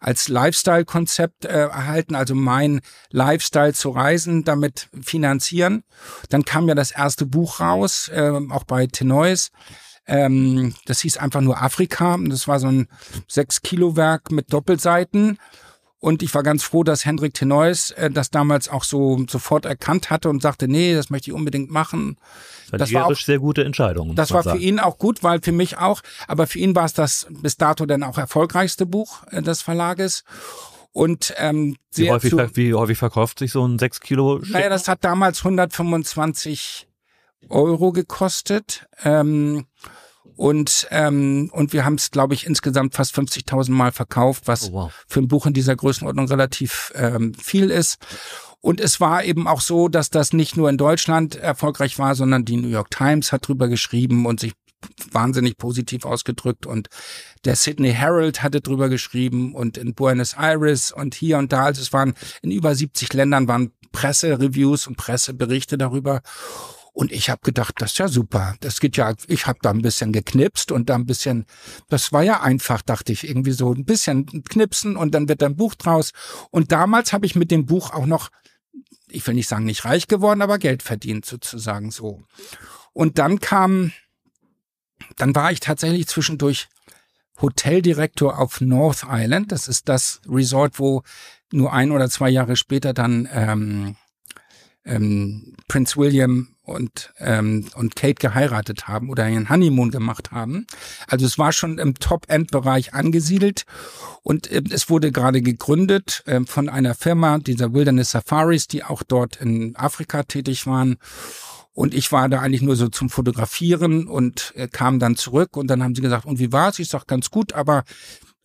als Lifestyle-Konzept äh, erhalten, also mein Lifestyle zu reisen, damit finanzieren. Dann kam ja das erste Buch raus, äh, auch bei Tenois. Ähm, das hieß einfach nur Afrika. Das war so ein sechs Kilo Werk mit Doppelseiten. Und ich war ganz froh, dass Hendrik Tenois äh, das damals auch so sofort erkannt hatte und sagte, nee, das möchte ich unbedingt machen. Das war auch sehr gute Entscheidung. Das war sagen. für ihn auch gut, weil für mich auch, aber für ihn war es das bis dato dann auch erfolgreichste Buch äh, des Verlages. Und ähm, wie, häufig, zu, wie häufig verkauft sich so ein 6 Kilo? Stück? Naja, das hat damals 125 Euro gekostet. Ähm, und, ähm, und wir haben es, glaube ich, insgesamt fast 50.000 Mal verkauft, was oh, wow. für ein Buch in dieser Größenordnung relativ ähm, viel ist. Und es war eben auch so, dass das nicht nur in Deutschland erfolgreich war, sondern die New York Times hat drüber geschrieben und sich wahnsinnig positiv ausgedrückt und der Sydney Herald hatte drüber geschrieben und in Buenos Aires und hier und da, also es waren in über 70 Ländern waren Pressereviews und Presseberichte darüber und ich habe gedacht, das ist ja super. Das geht ja, ich habe da ein bisschen geknipst und da ein bisschen, das war ja einfach, dachte ich, irgendwie so ein bisschen knipsen und dann wird ein Buch draus. Und damals habe ich mit dem Buch auch noch, ich will nicht sagen nicht reich geworden, aber Geld verdient sozusagen so. Und dann kam, dann war ich tatsächlich zwischendurch Hoteldirektor auf North Island. Das ist das Resort, wo nur ein oder zwei Jahre später dann ähm, ähm, Prince William und, ähm, und Kate geheiratet haben oder ihren Honeymoon gemacht haben. Also es war schon im Top-End-Bereich angesiedelt und äh, es wurde gerade gegründet äh, von einer Firma, dieser Wilderness Safaris, die auch dort in Afrika tätig waren. Und ich war da eigentlich nur so zum Fotografieren und äh, kam dann zurück und dann haben sie gesagt, und wie war's? Ich sag ganz gut, aber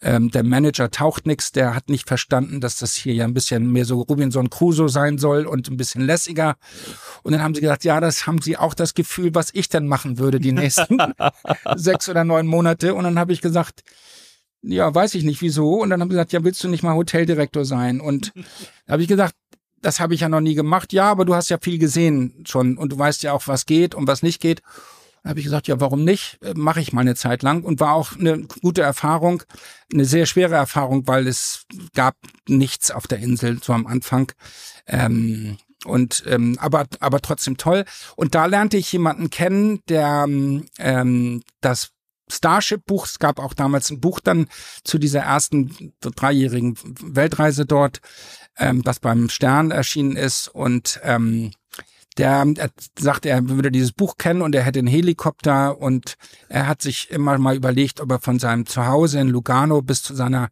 ähm, der Manager taucht nix, der hat nicht verstanden, dass das hier ja ein bisschen mehr so Robinson Crusoe sein soll und ein bisschen lässiger. Und dann haben sie gesagt, ja, das haben sie auch das Gefühl, was ich denn machen würde die nächsten sechs oder neun Monate. Und dann habe ich gesagt, ja, weiß ich nicht wieso. Und dann haben sie gesagt, ja, willst du nicht mal Hoteldirektor sein? Und da habe ich gesagt, das habe ich ja noch nie gemacht. Ja, aber du hast ja viel gesehen schon und du weißt ja auch, was geht und was nicht geht. Habe ich gesagt, ja, warum nicht? Äh, Mache ich mal eine Zeit lang und war auch eine gute Erfahrung, eine sehr schwere Erfahrung, weil es gab nichts auf der Insel so am Anfang. Ähm, und ähm, aber aber trotzdem toll. Und da lernte ich jemanden kennen, der ähm, das Starship-Buch, es gab auch damals ein Buch dann zu dieser ersten dreijährigen Weltreise dort, ähm, das beim Stern erschienen ist und ähm, der er sagt, er würde dieses Buch kennen und er hätte einen Helikopter und er hat sich immer mal überlegt, ob er von seinem Zuhause in Lugano bis zu seiner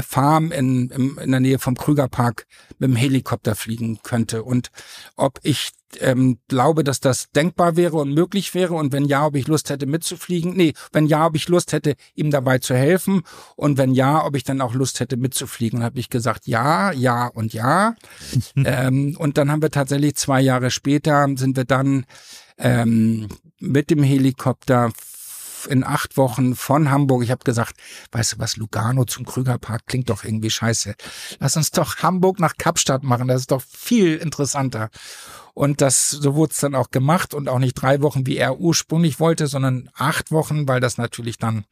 Farm in, in, in der Nähe vom Krügerpark mit dem Helikopter fliegen könnte und ob ich ähm, glaube, dass das denkbar wäre und möglich wäre und wenn ja, ob ich Lust hätte mitzufliegen. Nee, wenn ja, ob ich Lust hätte, ihm dabei zu helfen und wenn ja, ob ich dann auch Lust hätte mitzufliegen. Und habe ich gesagt, ja, ja und ja. ähm, und dann haben wir tatsächlich zwei Jahre später sind wir dann ähm, mit dem Helikopter in acht Wochen von Hamburg. Ich habe gesagt, weißt du was, Lugano zum Krügerpark klingt doch irgendwie scheiße. Lass uns doch Hamburg nach Kapstadt machen, das ist doch viel interessanter. Und das, so wurde es dann auch gemacht und auch nicht drei Wochen, wie er ursprünglich wollte, sondern acht Wochen, weil das natürlich dann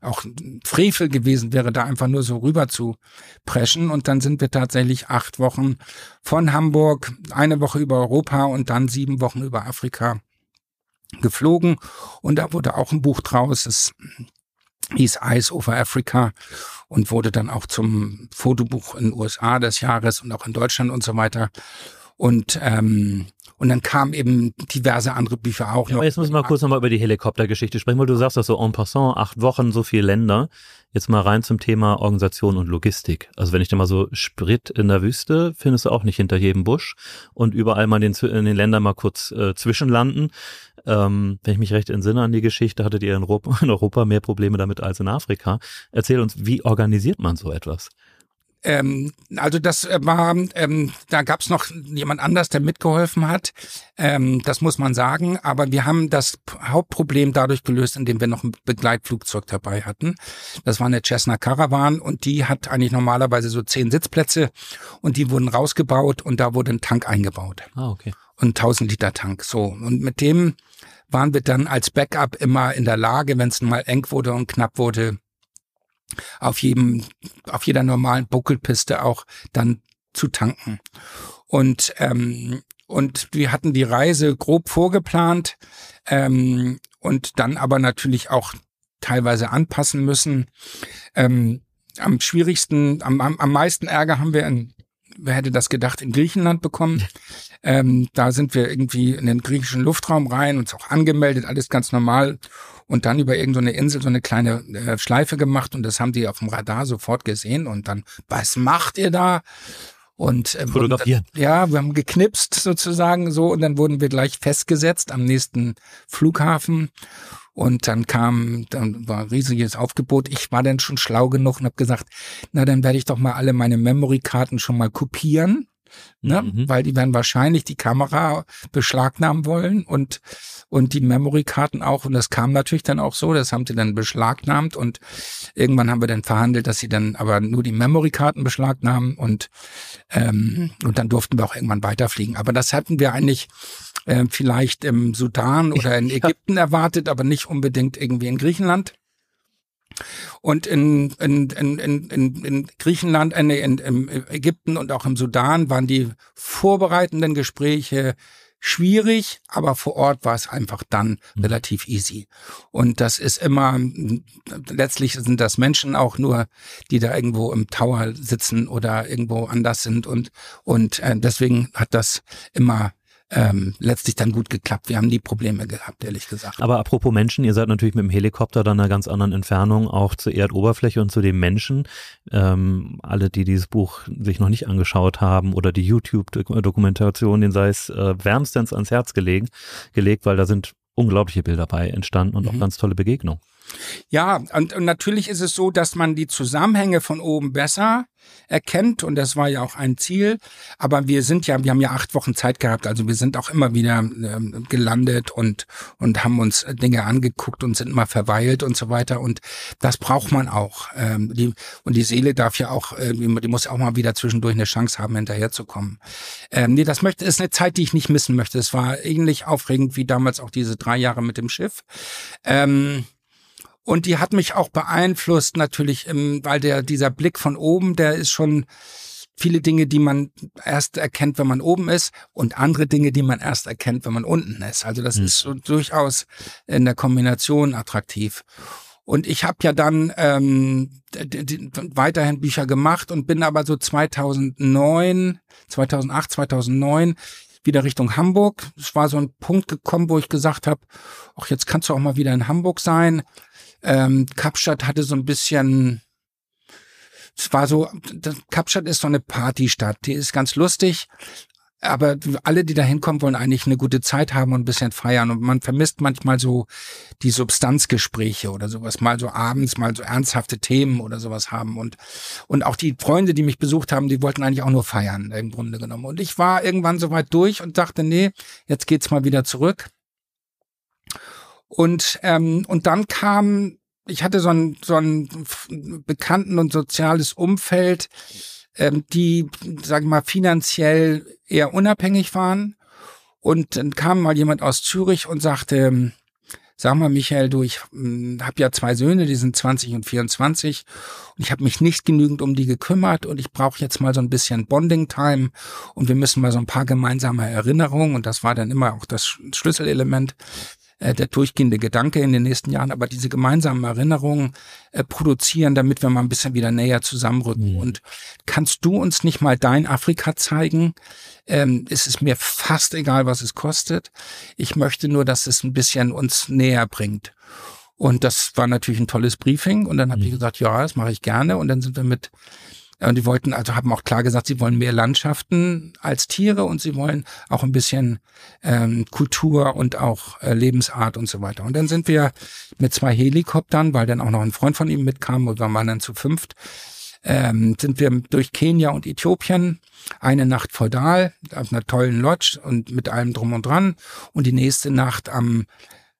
auch Frevel gewesen wäre, da einfach nur so rüber zu preschen. Und dann sind wir tatsächlich acht Wochen von Hamburg, eine Woche über Europa und dann sieben Wochen über Afrika geflogen. Und da wurde auch ein Buch draus. Es hieß Eyes over Africa und wurde dann auch zum Fotobuch in den USA des Jahres und auch in Deutschland und so weiter. Und ähm, und dann kamen eben diverse andere Bücher auch ja, noch. Aber jetzt müssen wir mal kurz nochmal über die Helikoptergeschichte sprechen, weil du sagst das so en passant, acht Wochen, so viele Länder. Jetzt mal rein zum Thema Organisation und Logistik. Also wenn ich da mal so Sprit in der Wüste, findest du auch nicht hinter jedem Busch und überall mal in den, in den Ländern mal kurz äh, zwischenlanden. Ähm, wenn ich mich recht entsinne an die Geschichte, hattet ihr in Europa, in Europa mehr Probleme damit als in Afrika. Erzähl uns, wie organisiert man so etwas? Ähm, also das äh, war, ähm, da gab es noch jemand anders, der mitgeholfen hat. Ähm, das muss man sagen. Aber wir haben das Hauptproblem dadurch gelöst, indem wir noch ein Begleitflugzeug dabei hatten. Das war eine Cessna Caravan und die hat eigentlich normalerweise so zehn Sitzplätze und die wurden rausgebaut und da wurde ein Tank eingebaut. Ah, okay. Und 1000 Liter Tank. So. Und mit dem waren wir dann als Backup immer in der Lage, wenn es mal eng wurde und knapp wurde, auf jedem, auf jeder normalen Buckelpiste auch dann zu tanken. Und ähm, und wir hatten die Reise grob vorgeplant ähm, und dann aber natürlich auch teilweise anpassen müssen. Ähm, am schwierigsten, am, am, am meisten Ärger haben wir in, wer hätte das gedacht, in Griechenland bekommen. Ähm, da sind wir irgendwie in den griechischen Luftraum rein, uns auch angemeldet, alles ganz normal und dann über irgendeine so Insel so eine kleine äh, Schleife gemacht und das haben die auf dem Radar sofort gesehen und dann, was macht ihr da? Und ähm, fotografieren. Dann, ja, wir haben geknipst sozusagen so und dann wurden wir gleich festgesetzt am nächsten Flughafen. Und dann kam, dann war ein riesiges Aufgebot. Ich war dann schon schlau genug und habe gesagt, na dann werde ich doch mal alle meine Memory-Karten schon mal kopieren ne? Mhm. weil die werden wahrscheinlich die Kamera beschlagnahmen wollen und und die Memory-Karten auch. Und das kam natürlich dann auch so, das haben sie dann beschlagnahmt und irgendwann haben wir dann verhandelt, dass sie dann aber nur die Memory-Karten beschlagnahmen und ähm, und dann durften wir auch irgendwann weiterfliegen. Aber das hatten wir eigentlich äh, vielleicht im Sudan oder in Ägypten ja. erwartet, aber nicht unbedingt irgendwie in Griechenland. Und in, in, in, in, in Griechenland, äh, in, in Ägypten und auch im Sudan waren die vorbereitenden Gespräche schwierig, aber vor Ort war es einfach dann mhm. relativ easy. Und das ist immer, letztlich sind das Menschen auch nur, die da irgendwo im Tower sitzen oder irgendwo anders sind und, und äh, deswegen hat das immer ähm, letztlich dann gut geklappt. Wir haben nie Probleme gehabt, ehrlich gesagt. Aber apropos Menschen, ihr seid natürlich mit dem Helikopter dann einer ganz anderen Entfernung auch zur Erdoberfläche und zu den Menschen. Ähm, alle, die dieses Buch sich noch nicht angeschaut haben oder die YouTube-Dokumentation, den sei es äh, wärmstens ans Herz gelegen, gelegt, weil da sind unglaubliche Bilder bei entstanden und mhm. auch ganz tolle Begegnungen. Ja, und, und natürlich ist es so, dass man die Zusammenhänge von oben besser erkennt und das war ja auch ein Ziel. Aber wir sind ja, wir haben ja acht Wochen Zeit gehabt, also wir sind auch immer wieder ähm, gelandet und und haben uns Dinge angeguckt und sind immer verweilt und so weiter und das braucht man auch. Ähm, die, und die Seele darf ja auch, äh, die muss auch mal wieder zwischendurch eine Chance haben, hinterherzukommen. Ähm, nee, das möchte ist eine Zeit, die ich nicht missen möchte. Es war ähnlich aufregend wie damals auch diese drei Jahre mit dem Schiff. Ähm, und die hat mich auch beeinflusst natürlich, im, weil der dieser Blick von oben, der ist schon viele Dinge, die man erst erkennt, wenn man oben ist und andere Dinge, die man erst erkennt, wenn man unten ist. Also das mhm. ist so durchaus in der Kombination attraktiv. Und ich habe ja dann ähm, weiterhin Bücher gemacht und bin aber so 2009, 2008, 2009 wieder Richtung Hamburg. Es war so ein Punkt gekommen, wo ich gesagt habe, ach, jetzt kannst du auch mal wieder in Hamburg sein. Ähm, Kapstadt hatte so ein bisschen, es war so, Kapstadt ist so eine Partystadt, die ist ganz lustig, aber alle, die da hinkommen, wollen eigentlich eine gute Zeit haben und ein bisschen feiern. Und man vermisst manchmal so die Substanzgespräche oder sowas, mal so abends, mal so ernsthafte Themen oder sowas haben. Und, und auch die Freunde, die mich besucht haben, die wollten eigentlich auch nur feiern, im Grunde genommen. Und ich war irgendwann so weit durch und dachte, nee, jetzt geht's mal wieder zurück. Und, ähm, und dann kam, ich hatte so ein, so ein bekannten und soziales Umfeld, ähm, die, sag ich mal, finanziell eher unabhängig waren. Und dann kam mal jemand aus Zürich und sagte, sag mal, Michael, du, ich hm, habe ja zwei Söhne, die sind 20 und 24 und ich habe mich nicht genügend um die gekümmert und ich brauche jetzt mal so ein bisschen Bonding-Time. Und wir müssen mal so ein paar gemeinsame Erinnerungen. Und das war dann immer auch das Schlüsselelement äh, der durchgehende Gedanke in den nächsten Jahren, aber diese gemeinsamen Erinnerungen äh, produzieren, damit wir mal ein bisschen wieder näher zusammenrücken. Mhm. Und kannst du uns nicht mal dein Afrika zeigen? Ähm, es ist mir fast egal, was es kostet. Ich möchte nur, dass es ein bisschen uns näher bringt. Und das war natürlich ein tolles Briefing. Und dann habe mhm. ich gesagt, ja, das mache ich gerne. Und dann sind wir mit und die wollten, also haben auch klar gesagt, sie wollen mehr Landschaften als Tiere und sie wollen auch ein bisschen ähm, Kultur und auch äh, Lebensart und so weiter. Und dann sind wir mit zwei Helikoptern, weil dann auch noch ein Freund von ihm mitkam und wir waren dann zu fünft, ähm, sind wir durch Kenia und Äthiopien eine Nacht feudal auf einer tollen Lodge und mit allem drum und dran und die nächste Nacht am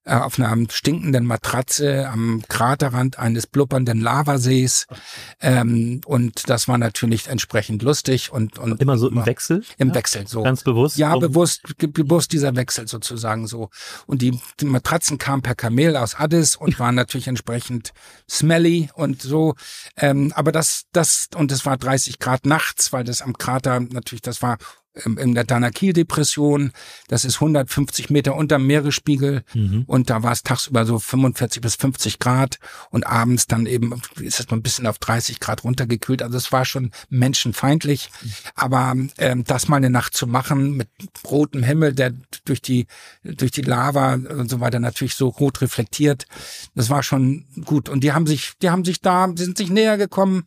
auf einer stinkenden Matratze am Kraterrand eines blubbernden Lavasees. Ähm, und das war natürlich entsprechend lustig und, und immer so im Wechsel? Im ja? Wechsel, so. Ganz bewusst? Ja, bewusst, bewusst dieser Wechsel sozusagen so. Und die, die Matratzen kamen per Kamel aus Addis und waren natürlich entsprechend smelly und so. Ähm, aber das, das, und es war 30 Grad nachts, weil das am Krater natürlich, das war in der Danakil-Depression. Das ist 150 Meter unter Meeresspiegel mhm. und da war es tagsüber so 45 bis 50 Grad und abends dann eben ist es mal ein bisschen auf 30 Grad runtergekühlt. Also es war schon menschenfeindlich. Aber ähm, das mal eine Nacht zu machen mit rotem Himmel, der durch die durch die Lava und so weiter natürlich so rot reflektiert, das war schon gut. Und die haben sich, die haben sich da, sind sich näher gekommen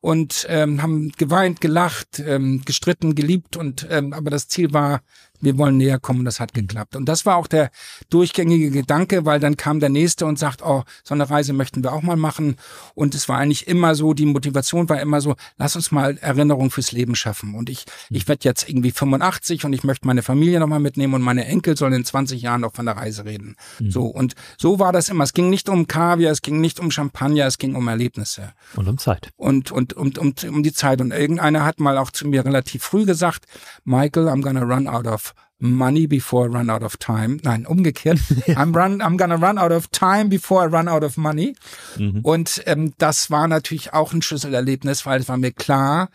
und ähm, haben geweint, gelacht, ähm, gestritten, geliebt und ähm, aber das Ziel war wir wollen näher kommen, das hat geklappt. Und das war auch der durchgängige Gedanke, weil dann kam der Nächste und sagt, oh, so eine Reise möchten wir auch mal machen. Und es war eigentlich immer so, die Motivation war immer so, lass uns mal Erinnerung fürs Leben schaffen. Und ich, ich werde jetzt irgendwie 85 und ich möchte meine Familie nochmal mitnehmen und meine Enkel sollen in 20 Jahren noch von der Reise reden. Mhm. So. Und so war das immer. Es ging nicht um Kaviar, es ging nicht um Champagner, es ging um Erlebnisse. Und um Zeit. Und, und, und, um, um die Zeit. Und irgendeiner hat mal auch zu mir relativ früh gesagt, Michael, I'm gonna run out of money before I run out of time. Nein, umgekehrt. I'm run, I'm gonna run out of time before I run out of money. Mhm. Und ähm, das war natürlich auch ein Schlüsselerlebnis, weil es war mir klar,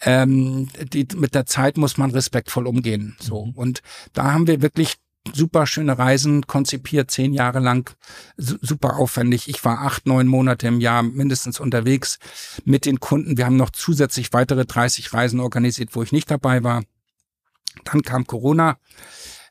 ähm, die, mit der Zeit muss man respektvoll umgehen. So mhm. und da haben wir wirklich super schöne Reisen konzipiert, zehn Jahre lang, super aufwendig. Ich war acht, neun Monate im Jahr mindestens unterwegs mit den Kunden. Wir haben noch zusätzlich weitere 30 Reisen organisiert, wo ich nicht dabei war. Dann kam Corona.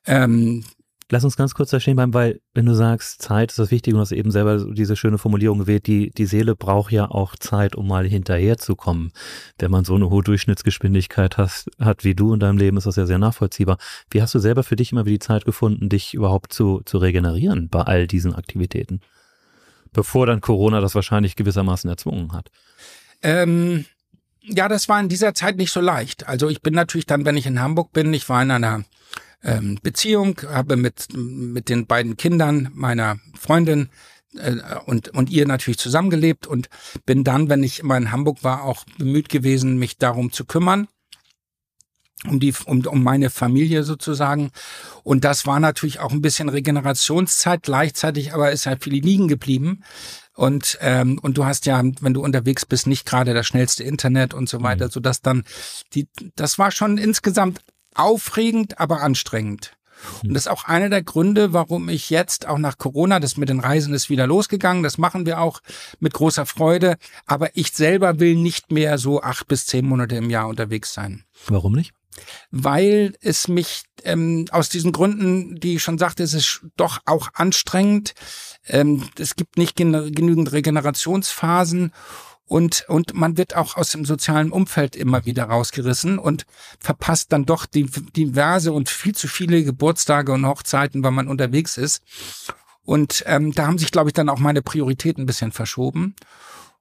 Ähm, Lass uns ganz kurz da stehen bleiben, weil wenn du sagst, Zeit ist das Wichtige und hast eben selber diese schöne Formulierung gewählt, die, die Seele braucht ja auch Zeit, um mal hinterherzukommen. Wenn man so eine hohe Durchschnittsgeschwindigkeit hast, hat wie du in deinem Leben, ist das ja sehr nachvollziehbar. Wie hast du selber für dich immer wieder die Zeit gefunden, dich überhaupt zu, zu regenerieren bei all diesen Aktivitäten? bevor dann Corona das wahrscheinlich gewissermaßen erzwungen hat. Ähm, ja, das war in dieser Zeit nicht so leicht. Also ich bin natürlich dann, wenn ich in Hamburg bin, ich war in einer ähm, Beziehung, habe mit, mit den beiden Kindern meiner Freundin äh, und, und ihr natürlich zusammengelebt und bin dann, wenn ich immer in Hamburg war, auch bemüht gewesen, mich darum zu kümmern um die um, um meine Familie sozusagen. Und das war natürlich auch ein bisschen Regenerationszeit. Gleichzeitig aber ist halt viel liegen geblieben. Und ähm, und du hast ja wenn du unterwegs bist nicht gerade das schnellste Internet und so weiter mhm. so dass dann die das war schon insgesamt aufregend aber anstrengend. Und das ist auch einer der Gründe, warum ich jetzt auch nach Corona, das mit den Reisen ist wieder losgegangen, das machen wir auch mit großer Freude, aber ich selber will nicht mehr so acht bis zehn Monate im Jahr unterwegs sein. Warum nicht? Weil es mich ähm, aus diesen Gründen, die ich schon sagte, es ist doch auch anstrengend. Ähm, es gibt nicht genügend Regenerationsphasen und, und man wird auch aus dem sozialen Umfeld immer wieder rausgerissen und verpasst dann doch die, diverse und viel zu viele Geburtstage und Hochzeiten, weil man unterwegs ist. Und ähm, da haben sich, glaube ich, dann auch meine Prioritäten ein bisschen verschoben.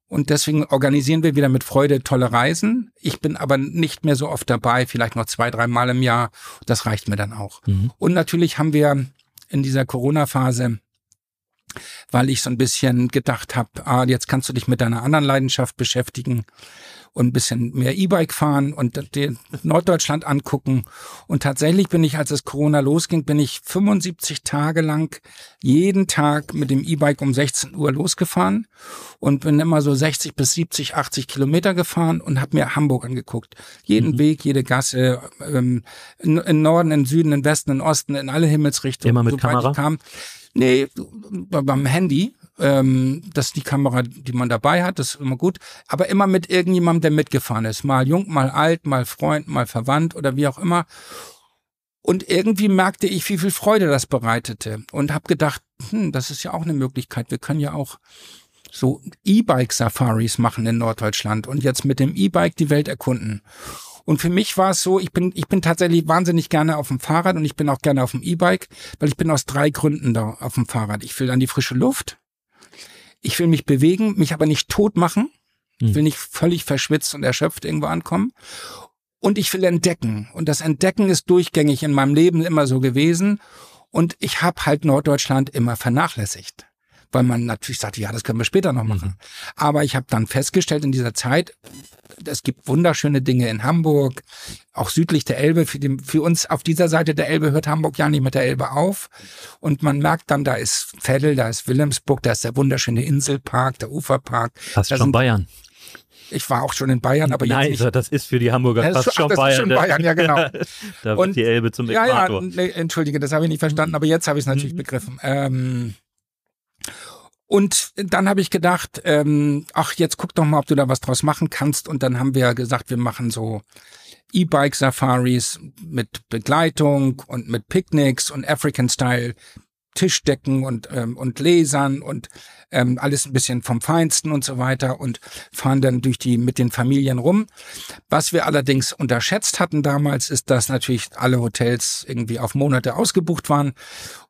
Und deswegen organisieren wir wieder mit Freude tolle Reisen. Ich bin aber nicht mehr so oft dabei, vielleicht noch zwei, drei Mal im Jahr. Das reicht mir dann auch. Mhm. Und natürlich haben wir in dieser Corona-Phase weil ich so ein bisschen gedacht habe, ah, jetzt kannst du dich mit deiner anderen Leidenschaft beschäftigen und ein bisschen mehr E-Bike fahren und den Norddeutschland angucken. Und tatsächlich bin ich, als es Corona losging, bin ich 75 Tage lang jeden Tag mit dem E-Bike um 16 Uhr losgefahren und bin immer so 60 bis 70, 80 Kilometer gefahren und habe mir Hamburg angeguckt. Jeden mhm. Weg, jede Gasse, ähm, in, in Norden, in Süden, in Westen, in Osten, in alle Himmelsrichtungen. Immer mit Kamera? Ich kam. Nee, beim Handy. Ähm, das ist die Kamera, die man dabei hat, das ist immer gut. Aber immer mit irgendjemandem, der mitgefahren ist. Mal jung, mal alt, mal Freund, mal verwandt oder wie auch immer. Und irgendwie merkte ich, wie viel Freude das bereitete. Und habe gedacht, hm, das ist ja auch eine Möglichkeit. Wir können ja auch so E-Bike-Safaris machen in Norddeutschland und jetzt mit dem E-Bike die Welt erkunden. Und für mich war es so, ich bin, ich bin tatsächlich wahnsinnig gerne auf dem Fahrrad und ich bin auch gerne auf dem E-Bike, weil ich bin aus drei Gründen da auf dem Fahrrad. Ich will an die frische Luft, ich will mich bewegen, mich aber nicht tot machen, ich will hm. nicht völlig verschwitzt und erschöpft irgendwo ankommen. Und ich will entdecken. Und das Entdecken ist durchgängig in meinem Leben immer so gewesen. Und ich habe halt Norddeutschland immer vernachlässigt weil man natürlich sagte, ja, das können wir später noch machen. Mhm. Aber ich habe dann festgestellt in dieser Zeit, es gibt wunderschöne Dinge in Hamburg, auch südlich der Elbe. Für, den, für uns auf dieser Seite der Elbe hört Hamburg ja nicht mit der Elbe auf. Und man merkt dann, da ist Veddel, da ist Wilhelmsburg, da ist der wunderschöne Inselpark, der Uferpark. Fast schon Bayern. Ich war auch schon in Bayern, aber Nein, jetzt nicht. das ist für die Hamburger ja, fast schon, Bayern. schon Bayern. ja genau. da wird und, die Elbe zum Äquator. Ja, ja, nee, entschuldige, das habe ich nicht verstanden, aber jetzt habe ich es natürlich mhm. begriffen. Ähm, und dann habe ich gedacht, ähm, ach, jetzt guck doch mal, ob du da was draus machen kannst. Und dann haben wir gesagt, wir machen so E-Bike-Safaris mit Begleitung und mit Picknicks und African-Style Tischdecken und, ähm, und Gläsern und ähm, alles ein bisschen vom Feinsten und so weiter und fahren dann durch die mit den Familien rum. Was wir allerdings unterschätzt hatten damals, ist, dass natürlich alle Hotels irgendwie auf Monate ausgebucht waren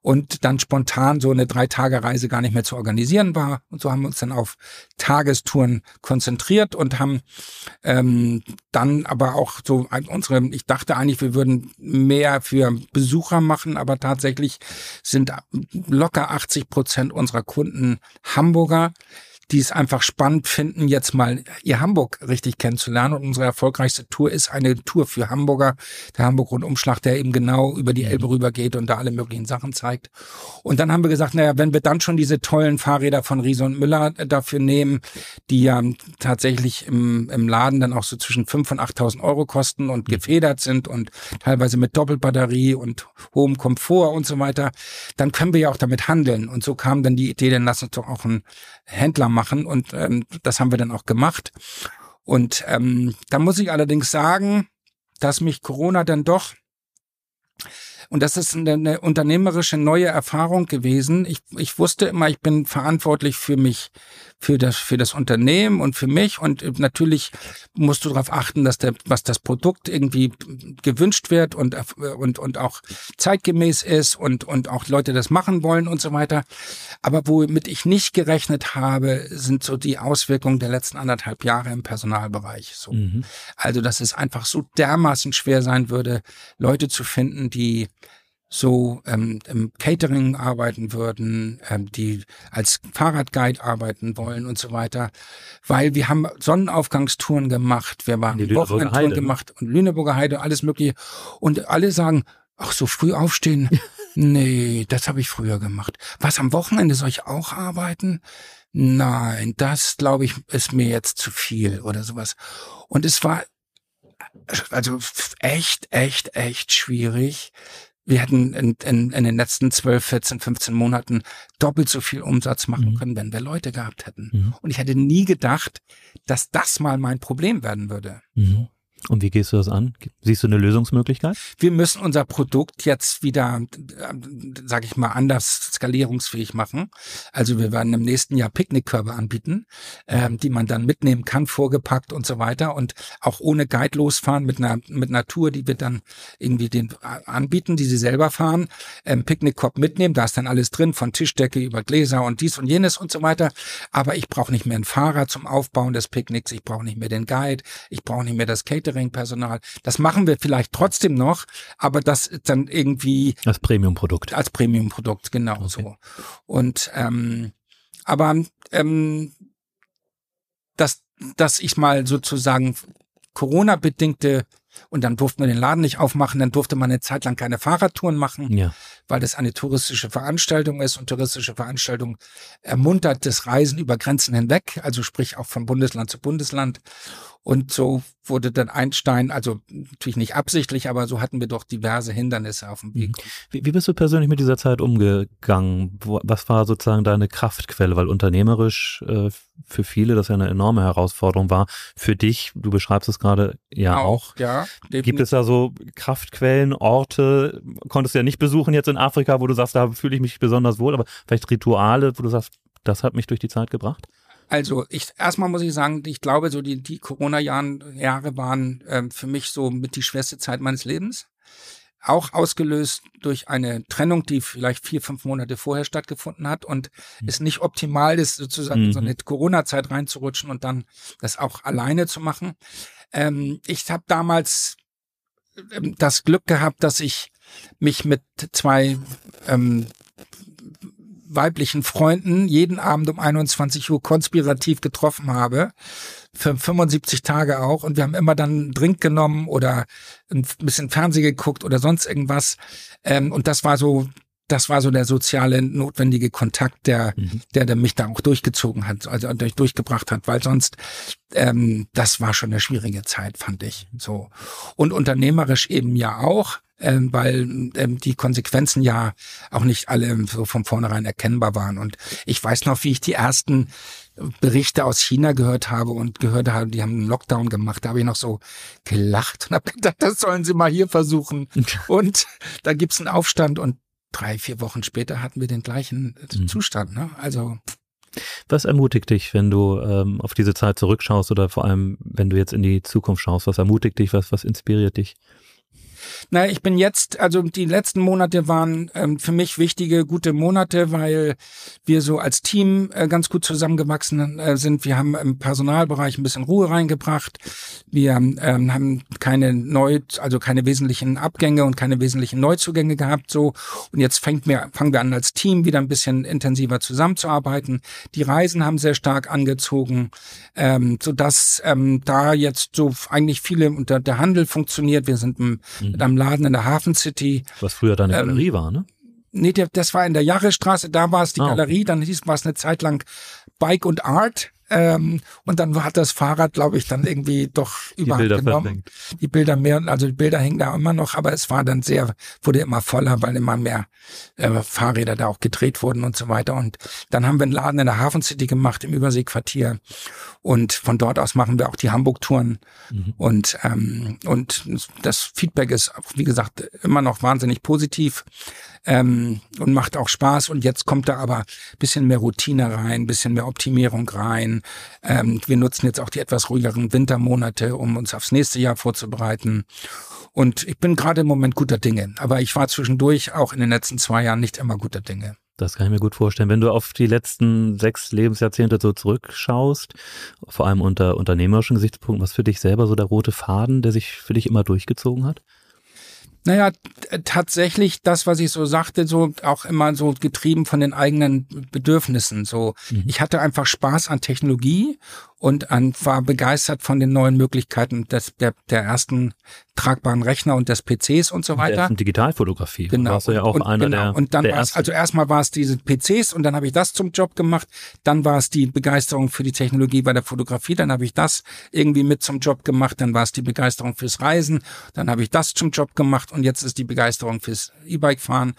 und dann spontan so eine Drei-Tage-Reise gar nicht mehr zu organisieren war. Und so haben wir uns dann auf Tagestouren konzentriert und haben ähm, dann aber auch so unsere, ich dachte eigentlich, wir würden mehr für Besucher machen, aber tatsächlich sind locker 80 Prozent unserer Kunden Hamburger, die es einfach spannend finden, jetzt mal ihr Hamburg richtig kennenzulernen. Und unsere erfolgreichste Tour ist eine Tour für Hamburger, der Hamburg-Rundumschlag, der eben genau über die mhm. Elbe rübergeht und da alle möglichen Sachen zeigt. Und dann haben wir gesagt, naja, wenn wir dann schon diese tollen Fahrräder von Riese und Müller dafür nehmen, die ja tatsächlich im, im Laden dann auch so zwischen 5.000 und 8.000 Euro kosten und mhm. gefedert sind und teilweise mit Doppelbatterie und hohem Komfort und so weiter, dann können wir ja auch damit handeln. Und so kam dann die Idee, dann lass uns doch auch einen Händler machen und ähm, das haben wir dann auch gemacht. Und ähm, da muss ich allerdings sagen, dass mich Corona dann doch Und das ist eine, eine unternehmerische neue Erfahrung gewesen. Ich, ich wusste immer, ich bin verantwortlich für mich, für das, für das Unternehmen und für mich. Und natürlich musst du darauf achten, dass der, was das Produkt irgendwie gewünscht wird und, und, und auch zeitgemäß ist und, und auch Leute das machen wollen und so weiter. Aber womit ich nicht gerechnet habe, sind so die Auswirkungen der letzten anderthalb Jahre im Personalbereich. So. Mhm. Also, dass es einfach so dermaßen schwer sein würde, Leute zu finden, die so ähm, im Catering arbeiten würden, ähm, die als Fahrradguide arbeiten wollen und so weiter, weil wir haben Sonnenaufgangstouren gemacht, wir haben Wochenendtouren gemacht und Lüneburger Heide, alles mögliche und alle sagen, ach so früh aufstehen, nee, das habe ich früher gemacht. Was am Wochenende soll ich auch arbeiten? Nein, das glaube ich ist mir jetzt zu viel oder sowas. Und es war also echt, echt, echt schwierig, wir hätten in, in, in den letzten 12, 14, 15 Monaten doppelt so viel Umsatz machen mhm. können, wenn wir Leute gehabt hätten. Mhm. Und ich hätte nie gedacht, dass das mal mein Problem werden würde. Mhm. Und wie gehst du das an? Siehst du eine Lösungsmöglichkeit? Wir müssen unser Produkt jetzt wieder, äh, sage ich mal, anders skalierungsfähig machen. Also wir werden im nächsten Jahr Picknickkörbe anbieten, ähm, die man dann mitnehmen kann, vorgepackt und so weiter und auch ohne Guide losfahren mit einer mit einer Tour, die wir dann irgendwie den äh, anbieten, die sie selber fahren. Ähm, Picknickkorb mitnehmen, da ist dann alles drin, von Tischdecke über Gläser und dies und jenes und so weiter. Aber ich brauche nicht mehr einen Fahrer zum Aufbauen des Picknicks, ich brauche nicht mehr den Guide, ich brauche nicht mehr das Catering Catering-Personal. Das machen wir vielleicht trotzdem noch, aber das ist dann irgendwie als Premium-Produkt. Als Premium-Produkt, genau okay. so. Und ähm, aber ähm, dass dass ich mal sozusagen Corona-bedingte und dann durfte man den Laden nicht aufmachen, dann durfte man eine Zeit lang keine Fahrradtouren machen, ja. Weil das eine touristische Veranstaltung ist und touristische Veranstaltung ermuntert das Reisen über Grenzen hinweg, also sprich auch von Bundesland zu Bundesland. Und so wurde dann Einstein, also natürlich nicht absichtlich, aber so hatten wir doch diverse Hindernisse auf dem Weg. Mhm. Wie, wie bist du persönlich mit dieser Zeit umgegangen? Was war sozusagen deine Kraftquelle? Weil unternehmerisch äh, für viele das ja eine enorme Herausforderung war. Für dich, du beschreibst es gerade ja auch. auch. Ja, definitiv. Gibt es da so Kraftquellen, Orte? Konntest du ja nicht besuchen jetzt in Afrika, wo du sagst, da fühle ich mich besonders wohl, aber vielleicht Rituale, wo du sagst, das hat mich durch die Zeit gebracht? Also ich erstmal muss ich sagen, ich glaube, so die, die Corona-Jahren Jahre waren ähm, für mich so mit die schwerste Zeit meines Lebens. Auch ausgelöst durch eine Trennung, die vielleicht vier, fünf Monate vorher stattgefunden hat und mhm. es nicht optimal ist, sozusagen mhm. in so eine Corona-Zeit reinzurutschen und dann das auch alleine zu machen. Ähm, ich habe damals ähm, das Glück gehabt, dass ich mich mit zwei ähm, weiblichen Freunden jeden Abend um 21 Uhr konspirativ getroffen habe. Für 75 Tage auch. Und wir haben immer dann einen Drink genommen oder ein bisschen Fernsehen geguckt oder sonst irgendwas. Ähm, und das war so das war so der soziale notwendige Kontakt, der, mhm. der, der mich da auch durchgezogen hat, also durch, durchgebracht hat, weil sonst ähm, das war schon eine schwierige Zeit, fand ich. So und unternehmerisch eben ja auch ähm, weil ähm, die Konsequenzen ja auch nicht alle so von vornherein erkennbar waren. Und ich weiß noch, wie ich die ersten Berichte aus China gehört habe und gehört habe, die haben einen Lockdown gemacht. Da habe ich noch so gelacht und habe gedacht, das sollen sie mal hier versuchen. und da gibt's einen Aufstand und drei, vier Wochen später hatten wir den gleichen mhm. Zustand. Ne? Also was ermutigt dich, wenn du ähm, auf diese Zeit zurückschaust oder vor allem, wenn du jetzt in die Zukunft schaust? Was ermutigt dich? Was, was inspiriert dich? Naja, ich bin jetzt, also die letzten Monate waren ähm, für mich wichtige, gute Monate, weil wir so als Team äh, ganz gut zusammengewachsen äh, sind. Wir haben im Personalbereich ein bisschen Ruhe reingebracht. Wir ähm, haben keine neu, also keine wesentlichen Abgänge und keine wesentlichen Neuzugänge gehabt. So und jetzt fängt mir, fangen wir an als Team wieder ein bisschen intensiver zusammenzuarbeiten. Die Reisen haben sehr stark angezogen, ähm, so dass ähm, da jetzt so eigentlich viele unter der Handel funktioniert. Wir sind mhm mit einem Laden in der Hafen City. Was früher deine ähm, Galerie war, ne? Nee, das war in der Jahrestraße, da war es die ah, Galerie, dann hieß war es eine Zeit lang Bike und Art. Ähm, und dann hat das Fahrrad, glaube ich, dann irgendwie doch überhand genommen. Die Bilder mehr, also die Bilder hängen da immer noch, aber es war dann sehr, wurde immer voller, weil immer mehr äh, Fahrräder da auch gedreht wurden und so weiter. Und dann haben wir einen Laden in der Hafen City gemacht im Überseequartier. Und von dort aus machen wir auch die Hamburg-Touren. Mhm. Und, ähm, und das Feedback ist, wie gesagt, immer noch wahnsinnig positiv ähm, und macht auch Spaß. Und jetzt kommt da aber bisschen mehr Routine rein, bisschen mehr Optimierung rein. Ähm, wir nutzen jetzt auch die etwas ruhigeren Wintermonate, um uns aufs nächste Jahr vorzubereiten. Und ich bin gerade im Moment guter Dinge. Aber ich war zwischendurch auch in den letzten zwei Jahren nicht immer guter Dinge. Das kann ich mir gut vorstellen. Wenn du auf die letzten sechs Lebensjahrzehnte so zurückschaust, vor allem unter unternehmerischen Gesichtspunkten, was für dich selber so der rote Faden, der sich für dich immer durchgezogen hat? Naja, tatsächlich das, was ich so sagte, so auch immer so getrieben von den eigenen Bedürfnissen. So, mhm. ich hatte einfach Spaß an Technologie und an, war begeistert von den neuen Möglichkeiten des, der, der ersten tragbaren Rechner und des PCs und so weiter. Und Digitalfotografie. Genau. Warst du ja auch und, einer genau. der. Und dann der war es, also erstmal war es diese PCs und dann habe ich das zum Job gemacht. Dann war es die Begeisterung für die Technologie bei der Fotografie. Dann habe ich das irgendwie mit zum Job gemacht. Dann war es die Begeisterung fürs Reisen. Dann habe ich das zum Job gemacht und jetzt ist die Begeisterung fürs E-Bike fahren.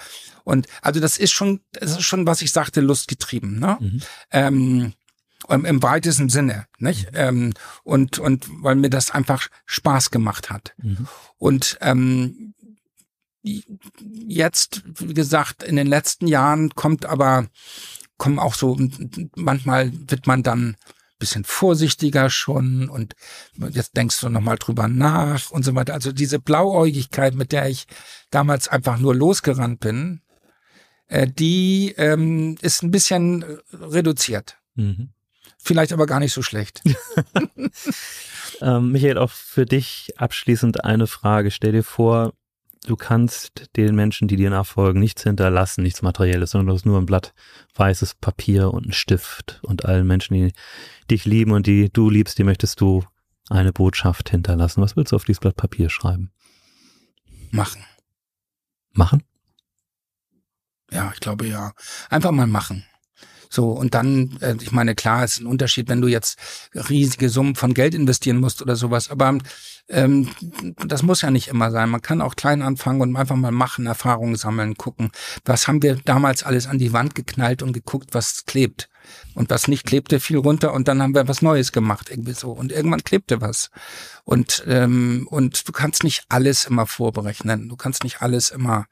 Und also das ist schon, das ist schon, was ich sagte, lustgetrieben. Ne? Mhm. Ähm, im, im weitesten Sinne, nicht? Mhm. Ähm, und, und weil mir das einfach Spaß gemacht hat. Mhm. Und ähm, jetzt, wie gesagt, in den letzten Jahren kommt aber, kommen auch so, manchmal wird man dann bisschen vorsichtiger schon und jetzt denkst du nochmal drüber nach und so weiter. Also diese Blauäugigkeit, mit der ich damals einfach nur losgerannt bin, äh, die ähm, ist ein bisschen reduziert. Mhm. Vielleicht aber gar nicht so schlecht. ähm, Michael, auch für dich abschließend eine Frage. Stell dir vor, du kannst den Menschen, die dir nachfolgen, nichts hinterlassen, nichts Materielles, sondern du hast nur ein Blatt weißes Papier und einen Stift und allen Menschen, die dich lieben und die du liebst, die möchtest du eine Botschaft hinterlassen. Was willst du auf dieses Blatt Papier schreiben? Machen. Machen? Ja, ich glaube ja. Einfach mal machen. So, und dann, äh, ich meine, klar, ist ein Unterschied, wenn du jetzt riesige Summen von Geld investieren musst oder sowas, aber ähm, das muss ja nicht immer sein. Man kann auch klein anfangen und einfach mal machen, Erfahrungen sammeln, gucken. Was haben wir damals alles an die Wand geknallt und geguckt, was klebt? Und was nicht klebte, fiel runter und dann haben wir was Neues gemacht, irgendwie so. Und irgendwann klebte was. Und, ähm, und du kannst nicht alles immer vorberechnen. Du kannst nicht alles immer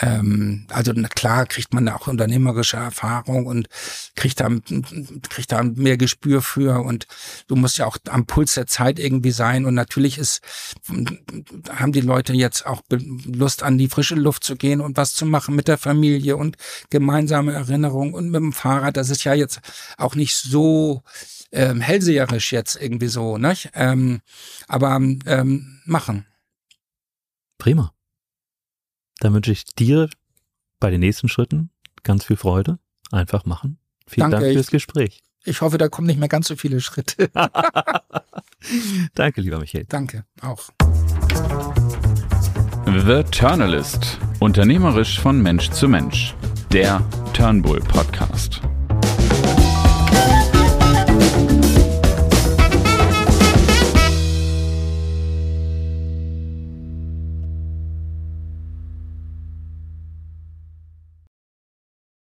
ähm, also klar kriegt man auch unternehmerische Erfahrung und kriegt da, kriegt da mehr Gespür für und du musst ja auch am Puls der Zeit irgendwie sein und natürlich ist, haben die Leute jetzt auch Lust an die frische Luft zu gehen und was zu machen mit der Familie und gemeinsame Erinnerung und mit dem Fahrrad. Das ist ja jetzt auch nicht so ähm, hellseherisch jetzt irgendwie so, ne? Ähm, aber ähm, machen. Prima. Dann wünsche ich dir bei den nächsten Schritten ganz viel Freude. Einfach machen. Vielen Danke, Dank fürs Gespräch. Ich hoffe, da kommen nicht mehr ganz so viele Schritte. Danke, lieber Michael. Danke, auch. The Turnalist. Unternehmerisch von Mensch zu Mensch. Der Turnbull Podcast.